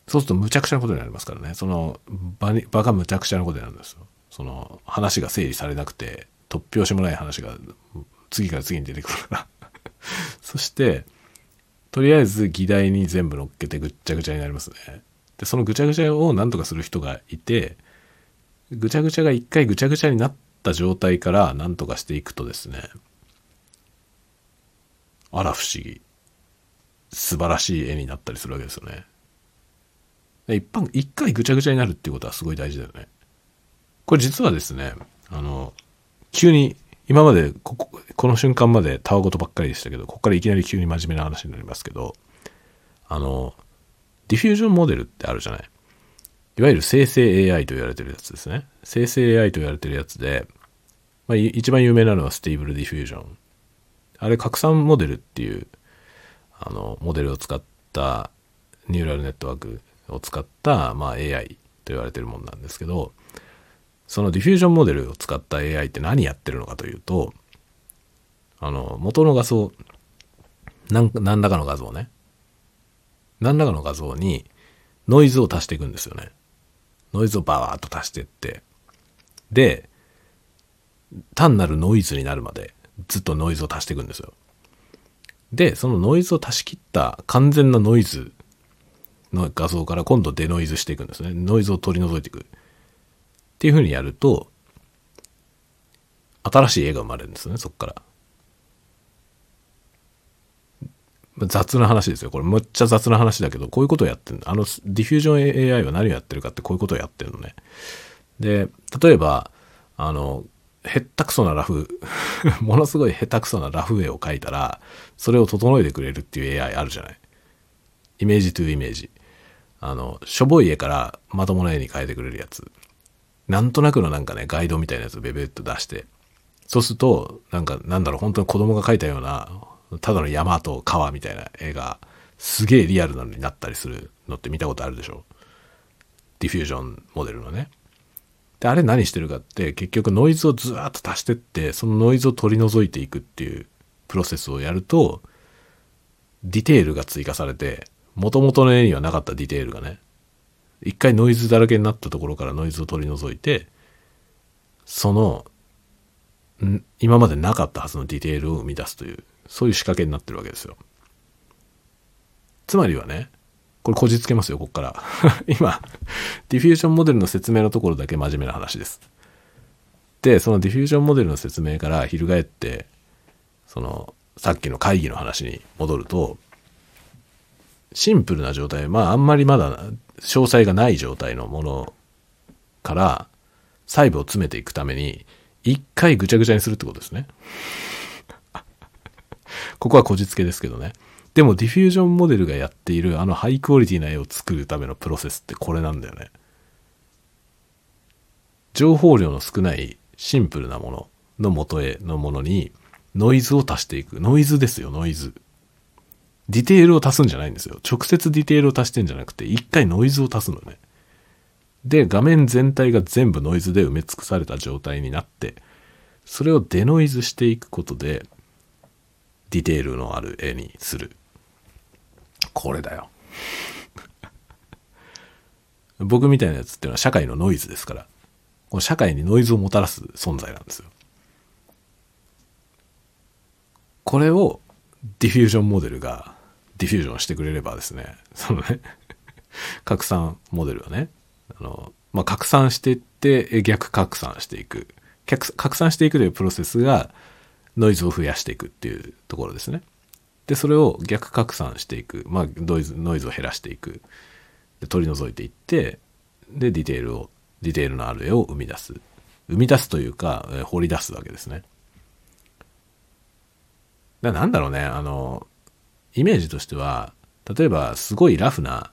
そうするとむちゃくちゃなことになりますからねその場に場がむちゃくちゃなことになるんですよ。その話が整理されなくて突拍子もない話が次から次に出てくるから そしてとりあえず議題に全部乗っけてぐっちゃぐちゃになりますね。でそのぐちゃぐちゃを何とかする人がいてぐちゃぐちゃが一回ぐちゃぐちゃになった状態から何とかしていくとですねあら不思議。素晴らしい絵になったりするわけですよね。一般一回ぐちゃぐちゃになるっていうことはすごい大事だよね。これ実はですねあの急に今までこここの瞬間までたわごとばっかりでしたけどここからいきなり急に真面目な話になりますけどあのディフュージョンモデルってあるじゃないいわゆる生成 AI と言われてるやつですね。生成 AI と言われてるやつで、まあ、一番有名なのはステーブルディフュージョン。あれ、拡散モデルっていう、あの、モデルを使ったニューラルネットワークを使った、まあ、AI と言われてるものなんですけど、そのディフュージョンモデルを使った AI って何やってるのかというと、あの、元の画像、何らかの画像ね。何らかの画像にノイズを足していくんですよね。ノイズをバーッと足していって、で、単なるノイズになるまでずっとノイズを足していくんですよ。で、そのノイズを足し切った完全なノイズの画像から今度デノイズしていくんですね。ノイズを取り除いていく。っていうふうにやると、新しい絵が生まれるんですね、そこから。雑な話ですよ。これむっちゃ雑な話だけど、こういうことをやってるの。あの、ディフュージョン AI は何をやってるかってこういうことをやってるのね。で、例えば、あの、へったくそなラフ、ものすごい下手くそなラフ絵を描いたら、それを整えてくれるっていう AI あるじゃない。イメージトゥイメージ。あの、しょぼい絵からまともな絵に変えてくれるやつ。なんとなくのなんかね、ガイドみたいなやつをベベッと出して。そうすると、なんか、なんだろう、本当に子供が描いたような、ただの山と川みたいな絵がすげえリアルなのになったりするのって見たことあるでしょディフュージョンモデルのね。で、あれ何してるかって結局ノイズをずーっと足してってそのノイズを取り除いていくっていうプロセスをやるとディテールが追加されて元々の絵にはなかったディテールがね一回ノイズだらけになったところからノイズを取り除いてその今までなかったはずのディテールを生み出すというそういう仕掛けになってるわけですよ。つまりはね、これこじつけますよ、こっから。今、ディフュージョンモデルの説明のところだけ真面目な話です。で、そのディフュージョンモデルの説明から翻って、その、さっきの会議の話に戻ると、シンプルな状態、まああんまりまだ詳細がない状態のものから細部を詰めていくために、一回ぐちゃぐちゃにするってことですね。ここはこじつけですけどね。でもディフュージョンモデルがやっているあのハイクオリティな絵を作るためのプロセスってこれなんだよね。情報量の少ないシンプルなものの元へのものにノイズを足していく。ノイズですよ、ノイズ。ディテールを足すんじゃないんですよ。直接ディテールを足してんじゃなくて、一回ノイズを足すのね。で、画面全体が全部ノイズで埋め尽くされた状態になって、それをデノイズしていくことで、ディテールのある絵にする。これだよ。僕みたいなやつっていうのは社会のノイズですから、この社会にノイズをもたらす存在なんですよ。これをディフュージョンモデルがディフュージョンしてくれればですね、そのね、拡散モデルはね、あの、まあ、拡散していって逆拡散していく。拡散していくというプロセスがノイズを増やしていくっていうところですね。で、それを逆拡散していく。まあ、ノイズ、ノイズを減らしていく。で取り除いていって、で、ディテールを、ディテールのある絵を生み出す。生み出すというか、え掘り出すわけですね。だなんだろうね、あの、イメージとしては、例えば、すごいラフな、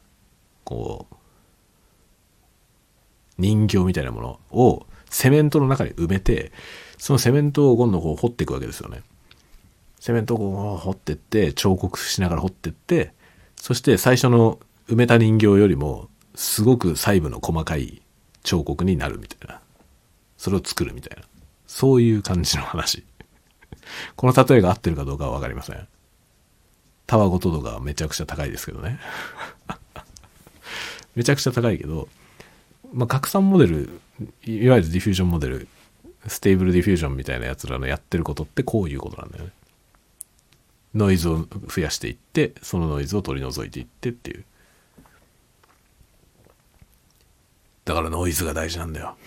こう、人形みたいなものをセメントの中に埋めて、そのセメントを今度こう掘っていくわけですよね。セメントをこう掘ってって、彫刻しながら掘ってって、そして最初の埋めた人形よりも、すごく細部の細かい彫刻になるみたいな。それを作るみたいな。そういう感じの話。この例えが合ってるかどうかはわかりません。タワゴト度がめちゃくちゃ高いですけどね。めちゃくちゃ高いけど、まあ、拡散モデル、いわゆるディフュージョンモデルステーブルディフュージョンみたいなやつらのやってることってこういうことなんだよね。ノイズを増やしていって、そのノイズを取り除いていってっていう。だからノイズが大事なんだよ。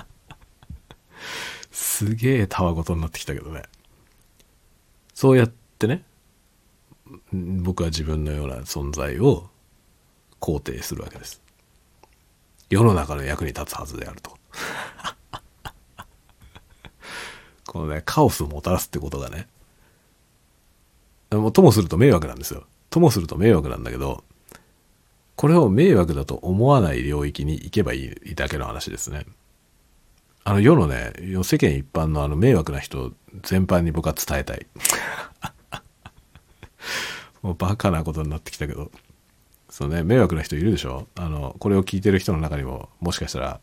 すげえたわごとになってきたけどね。そうやってね、僕は自分のような存在を肯定するわけです。世の中の役に立つはずであると。このね、カオスをもたらすってことがね、もともすると迷惑なんですよ。ともすると迷惑なんだけど、これを迷惑だと思わない領域に行けばいいだけの話ですね。あの世のね、世間一般のあの迷惑な人全般に僕は伝えたい。もうバカなことになってきたけど。そうね、迷惑な人いるでしょ？あの、これを聞いてる人の中にも、もしかしたら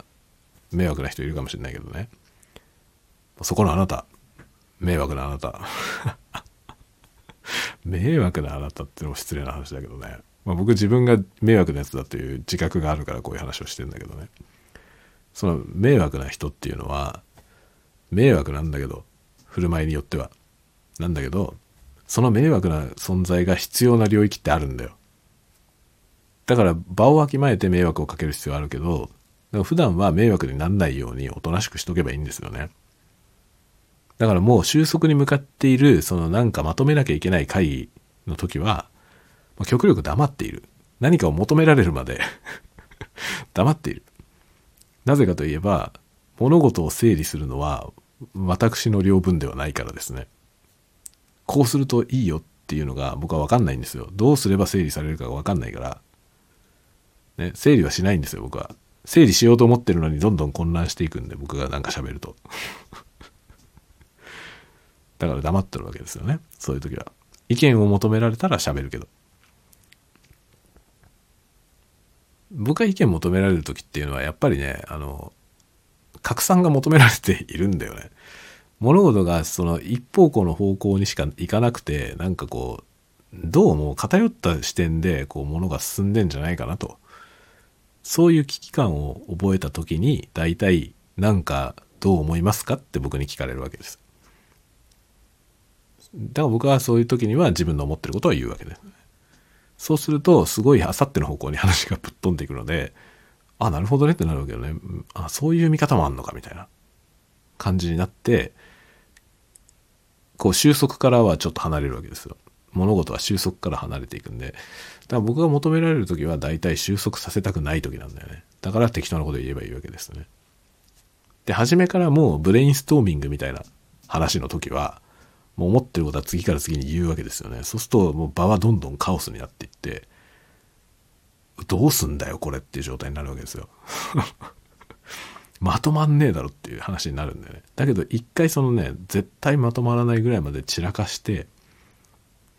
迷惑な人いるかもしれないけどね。そこのあなた。迷惑なあなた。迷惑なあなたってのも失礼な話だけどね。まあ、僕自分が迷惑なやつだという自覚があるからこういう話をしてんだけどね。その迷惑な人っていうのは、迷惑なんだけど、振る舞いによっては。なんだけど、その迷惑な存在が必要な領域ってあるんだよ。だから場をわきまえて迷惑をかける必要あるけど、普段は迷惑にならないようにおとなしくしとけばいいんですよね。だからもう収束に向かっている、そのなんかまとめなきゃいけない会議の時は、極力黙っている。何かを求められるまで 黙っている。なぜかといえば、物事を整理するのは私の領分ではないからですね。こうするといいよっていうのが僕は分かんないんですよ。どうすれば整理されるかが分かんないから。ね、整理はしないんですよ、僕は。整理しようと思ってるのにどんどん混乱していくんで、僕がなんか喋ると。だから黙ってるわけですよね。そういう時は。意見を求められたら喋るけど。僕が意見求められる時っていうのはやっぱりね、あの、拡散が求められているんだよね。物事がその一方向の方向にしか行かなくて、なんかこう、どうも偏った視点でこう物が進んでんじゃないかなと。そういう危機感を覚えた時に、大体なんかどう思いますかって僕に聞かれるわけです。だから僕はそういう時には自分の思ってることを言うわけです。そうすると、すごいあさっての方向に話がぶっ飛んでいくので、あ、なるほどねってなるわけよね。あ、そういう見方もあんのかみたいな感じになって、こう収束からはちょっと離れるわけですよ。物事は収束から離れていくんで、だから僕が求められる時は大体収束させたくない時なんだよね。だから適当なこと言えばいいわけですね。で、初めからもうブレインストーミングみたいな話の時は、もう思ってることは次から次に言うわけですよね。そうするともう場はどんどんカオスになっていって、どうすんだよこれっていう状態になるわけですよ。まとまんねえだろっていう話になるんだよね。だけど一回そのね、絶対まとまらないぐらいまで散らかして、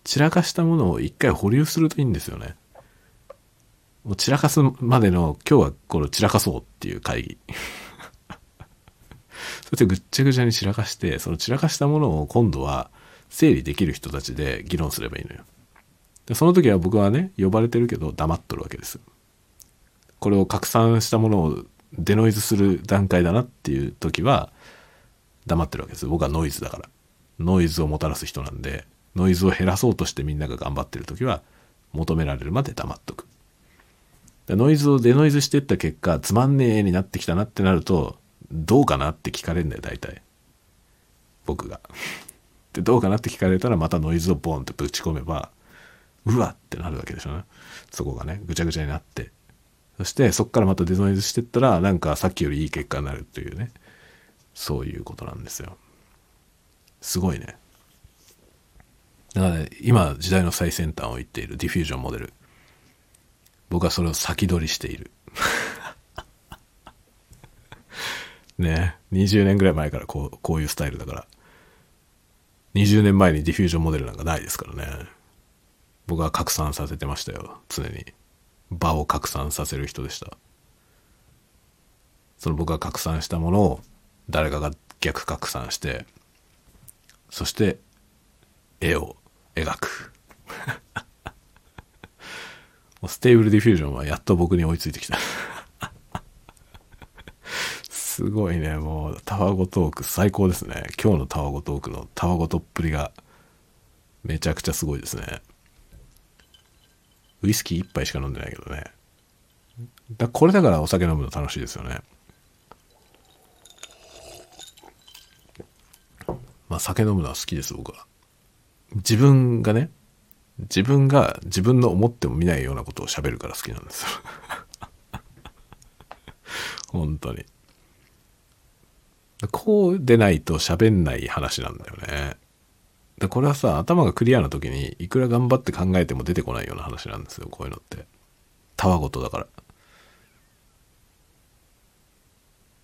散らかしたものを一回保留するといいんですよね。もう散らかすまでの今日はこれ散らかそうっていう会議。そしてぐっちゃぐちゃに散らかして、その散らかしたものを今度は整理できる人たちで議論すればいいのよ。でその時は僕はね、呼ばれてるけど黙っとるわけです。これを拡散したものをデノイズする段階だなっていう時は黙ってるわけです。僕はノイズだから。ノイズをもたらす人なんで、ノイズを減らそうとしてみんなが頑張ってる時は求められるまで黙っとく。ノイズをデノイズしていった結果、つまんねえになってきたなってなると、どうかなって聞かれるんだよ、大体。僕が。で、どうかなって聞かれたらまたノイズをボンってぶち込めば、うわってなるわけでしょうね。そこがね、ぐちゃぐちゃになって。そしてそこからまたデノイズしてったら、なんかさっきよりいい結果になるというね。そういうことなんですよ。すごいね。だから、ね、今時代の最先端を行っているディフュージョンモデル。僕はそれを先取りしている。ね20年ぐらい前からこうこういうスタイルだから20年前にディフュージョンモデルなんかないですからね僕は拡散させてましたよ常に場を拡散させる人でしたその僕が拡散したものを誰かが逆拡散してそして絵を描く ステーブルディフュージョンはやっと僕に追いついてきたすごいね、もう、タワゴトーク最高ですね。今日のタワゴトークのタワゴトっぷりが、めちゃくちゃすごいですね。ウイスキー1杯しか飲んでないけどね。だこれだからお酒飲むの楽しいですよね。まあ酒飲むのは好きです、僕は。自分がね、自分が自分の思っても見ないようなことを喋るから好きなんですよ。本当に。こうでないと喋んない話なんだよね。でこれはさ、頭がクリアな時にいくら頑張って考えても出てこないような話なんですよ、こういうのって。たわごとだから。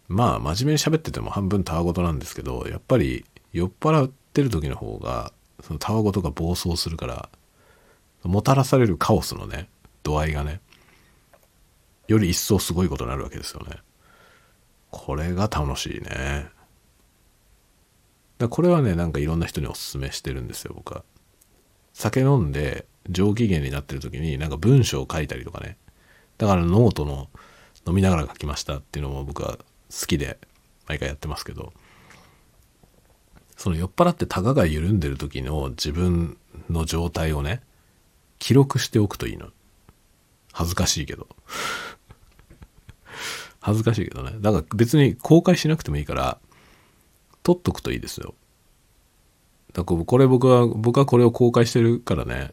まあ、真面目に喋ってても半分たわごとなんですけど、やっぱり酔っ払ってる時の方が、そのたわごとが暴走するから、もたらされるカオスのね、度合いがね、より一層すごいことになるわけですよね。これが楽しいね。これはね、なんかいろんな人におすすめしてるんですよ、僕は。酒飲んで上機嫌になってる時になんか文章を書いたりとかね。だからノートの飲みながら書きましたっていうのも僕は好きで毎回やってますけど、その酔っ払ってタガが緩んでる時の自分の状態をね、記録しておくといいの。恥ずかしいけど。恥ずかしいけどね。だから別に公開しなくてもいいから、撮っとくといいですよ。だからこれ僕は、僕はこれを公開してるからね、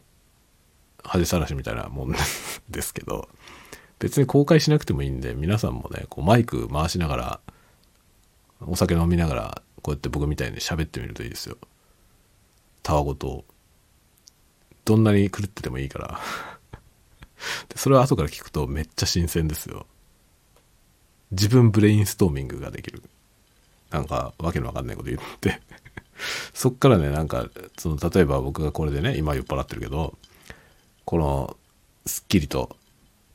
恥さらしみたいなもん ですけど、別に公開しなくてもいいんで、皆さんもね、こうマイク回しながら、お酒飲みながら、こうやって僕みたいに喋ってみるといいですよ。たわごと。どんなに狂っててもいいから で。それは後から聞くとめっちゃ新鮮ですよ。自分ブレインストーミングができる。なんか、わけのわかんないこと言って そっからね、なんか、その、例えば僕がこれでね、今酔っ払ってるけど、この、すっきりと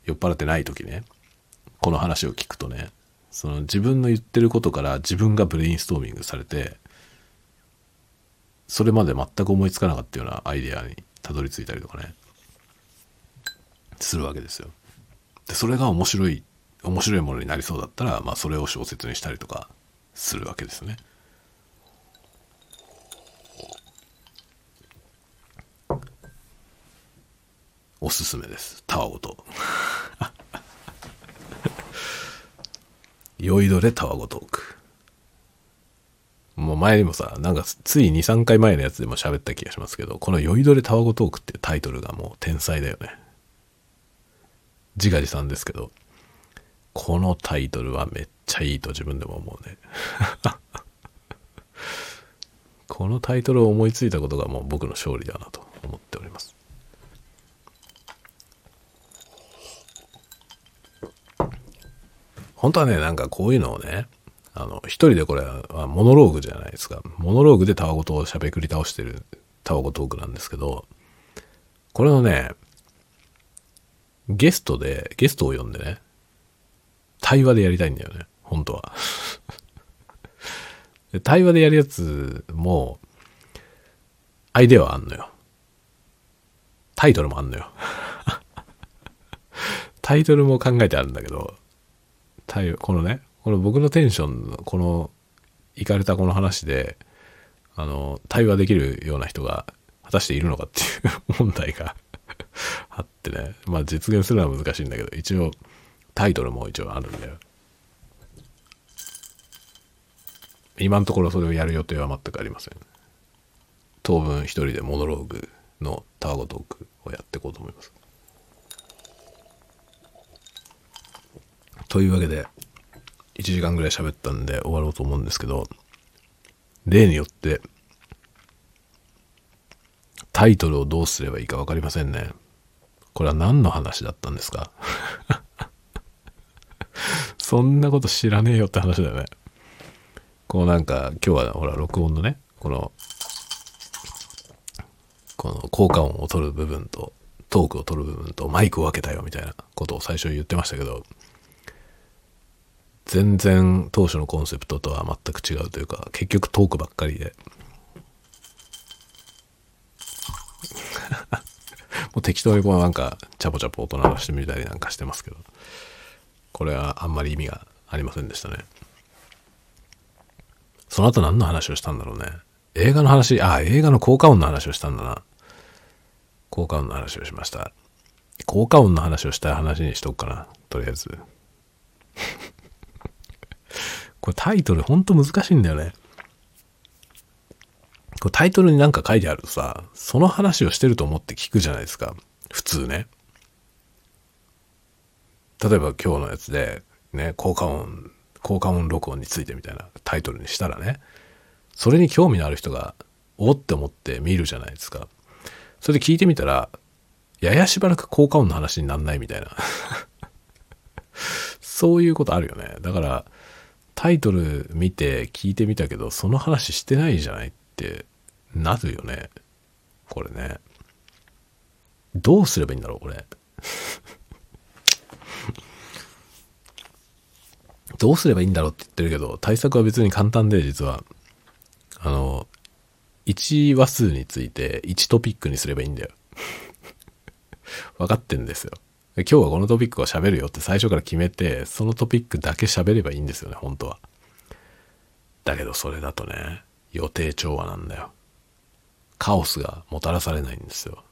酔っ払ってない時ね、この話を聞くとね、その自分の言ってることから自分がブレインストーミングされて、それまで全く思いつかなかったようなアイデアにたどり着いたりとかね、するわけですよ。で、それが面白い、面白いものになりそうだったら、まあそれを小説にしたりとかするわけですね。おすすめです。タワゴト。酔いどれタワゴトーク。もう前にもさ、なんかつい2、3回前のやつでも喋った気がしますけど、この酔いどれタワゴトークっていうタイトルがもう天才だよね。自画自賛ですけど、このタイトルはめっちゃいいと自分でも思うね。このタイトルを思いついたことがもう僕の勝利だなと思っております。本当はね、なんかこういうのをね、あの、一人でこれはモノローグじゃないですか。モノローグでタワゴトを喋り倒してるタワゴトークなんですけど、これのね、ゲストで、ゲストを呼んでね、対話でやりたいんだよね、本当は。対話でやるやつも、アイデアはあんのよ。タイトルもあんのよ。タイトルも考えてあるんだけど、このね、この僕のテンションの、この、いかれたこの話で、あの、対話できるような人が果たしているのかっていう 問題があってね。まあ実現するのは難しいんだけど、一応、タイトルも一応あるんだよ。今のところそれをやる予定は全くありません。当分一人でモノローグのタワゴトークをやっていこうと思います。というわけで、1時間ぐらい喋ったんで終わろうと思うんですけど、例によって、タイトルをどうすればいいか分かりませんね。これは何の話だったんですか？そんなこと知らねえよって話だよね。こうなんか、今日はほら、録音のね、この、この効果音を取る部分と、トークを取る部分とマイクを分けたよみたいなことを最初言ってましたけど、全然当初のコンセプトとは全く違うというか結局トークばっかりで。もう適当にこうなんかチャポチャポ音鳴らしてみたりなんかしてますけどこれはあんまり意味がありませんでしたね。その後何の話をしたんだろうね映画の話あ映画の効果音の話をしたんだな効果音の話をしました効果音の話をしたい話にしとくかなとりあえず これタイトルほんと難しいんだよね。これタイトルになんか書いてあるとさ、その話をしてると思って聞くじゃないですか。普通ね。例えば今日のやつで、ね、効果音、効果音録音についてみたいなタイトルにしたらね、それに興味のある人が、おって思って見るじゃないですか。それで聞いてみたら、ややしばらく効果音の話になんないみたいな。そういうことあるよね。だから、タイトル見て聞いてみたけど、その話してないじゃないってなるよね。これね。どうすればいいんだろう、これ。どうすればいいんだろうって言ってるけど、対策は別に簡単で、実は。あの、1話数について1トピックにすればいいんだよ。分かってんですよ。今日はこのトピックを喋るよって最初から決めて、そのトピックだけ喋ればいいんですよね、本当は。だけどそれだとね、予定調和なんだよ。カオスがもたらされないんですよ。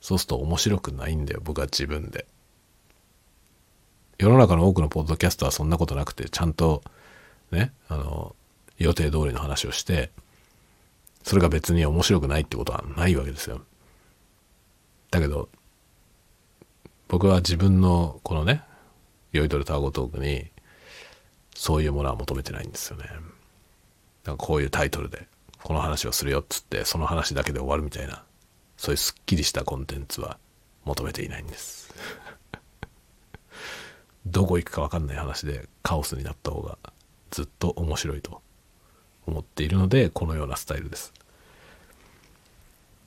そうすると面白くないんだよ、僕は自分で。世の中の多くのポッドキャストはそんなことなくて、ちゃんと、ね、あの、予定通りの話をして、それが別に面白くないってことはないわけですよ。だけど、僕は自分のこのね酔いどれタワゴトークにそういうものは求めてないんですよねなんかこういうタイトルでこの話をするよっつってその話だけで終わるみたいなそういうすっきりしたコンテンツは求めていないんですどこ行くか分かんない話でカオスになった方がずっと面白いと思っているのでこのようなスタイルです。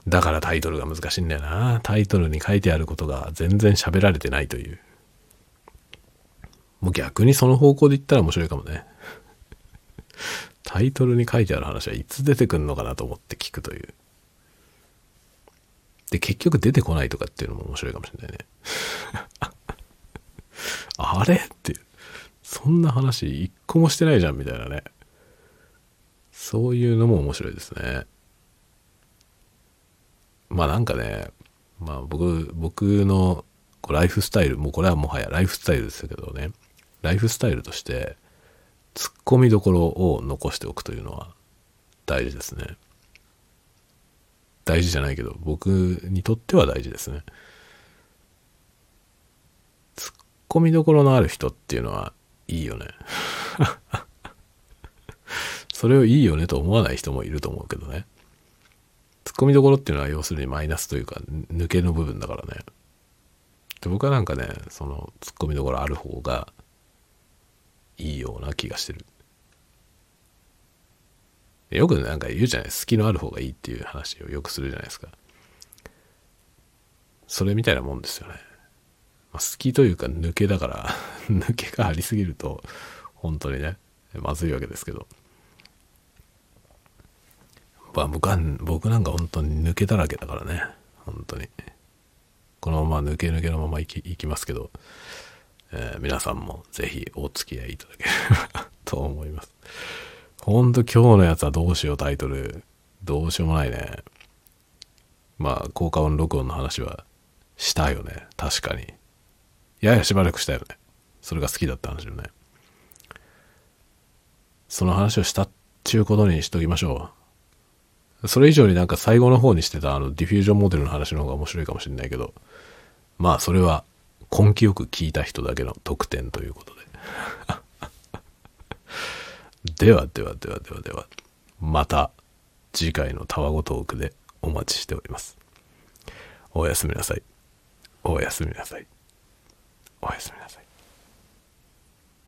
だからタイトルが難しいんだよな。タイトルに書いてあることが全然喋られてないという。もう逆にその方向で言ったら面白いかもね。タイトルに書いてある話はいつ出てくんのかなと思って聞くという。で結局出てこないとかっていうのも面白いかもしれないね。あれ？ってそんな話一個もしてないじゃんみたいなね。そういうのも面白いですね。まあなんかねまあ僕僕のライフスタイルもうこれはもはやライフスタイルですけどね。ライフスタイルとしてツッコミどころを残しておくというのは大事ですね。大事じゃないけど僕にとっては大事ですね。ツッコミどころのある人っていうのはいいよね。それをいいよねと思わない人もいると思うけどね。ツッコミどころっていうのは要するにマイナスというか抜けの部分だからね。で僕はなんかねそのツッコミどころある方がいいような気がしてる。よくなんか言うじゃない隙のある方がいいっていう話をよくするじゃないですか。それみたいなもんですよね、まあ、隙というか抜けだから 抜けがありすぎると本当にねまずいわけですけどまあ僕は僕なんか本当に抜けだらけだからね本当にこのまま抜け抜けのままいきいきますけど、えー、皆さんもぜひお付き合いいただければ と思いますほんと今日のやつはどうしようタイトル。どうしようもないね。まあ、効果音録音の話はしたよね。確かに。ややしばらくしたよね。それが好きだった話よね。その話をしたっちゅうことにしときましょう。それ以上になんか最後の方にしてたあのディフュージョンモデルの話の方が面白いかもしれないけど、まあそれは根気よく聞いた人だけの特典ということで。ではではではではでは、また次回のタワゴトークでお待ちしております。おやすみなさい。おやすみなさい。おやすみなさい。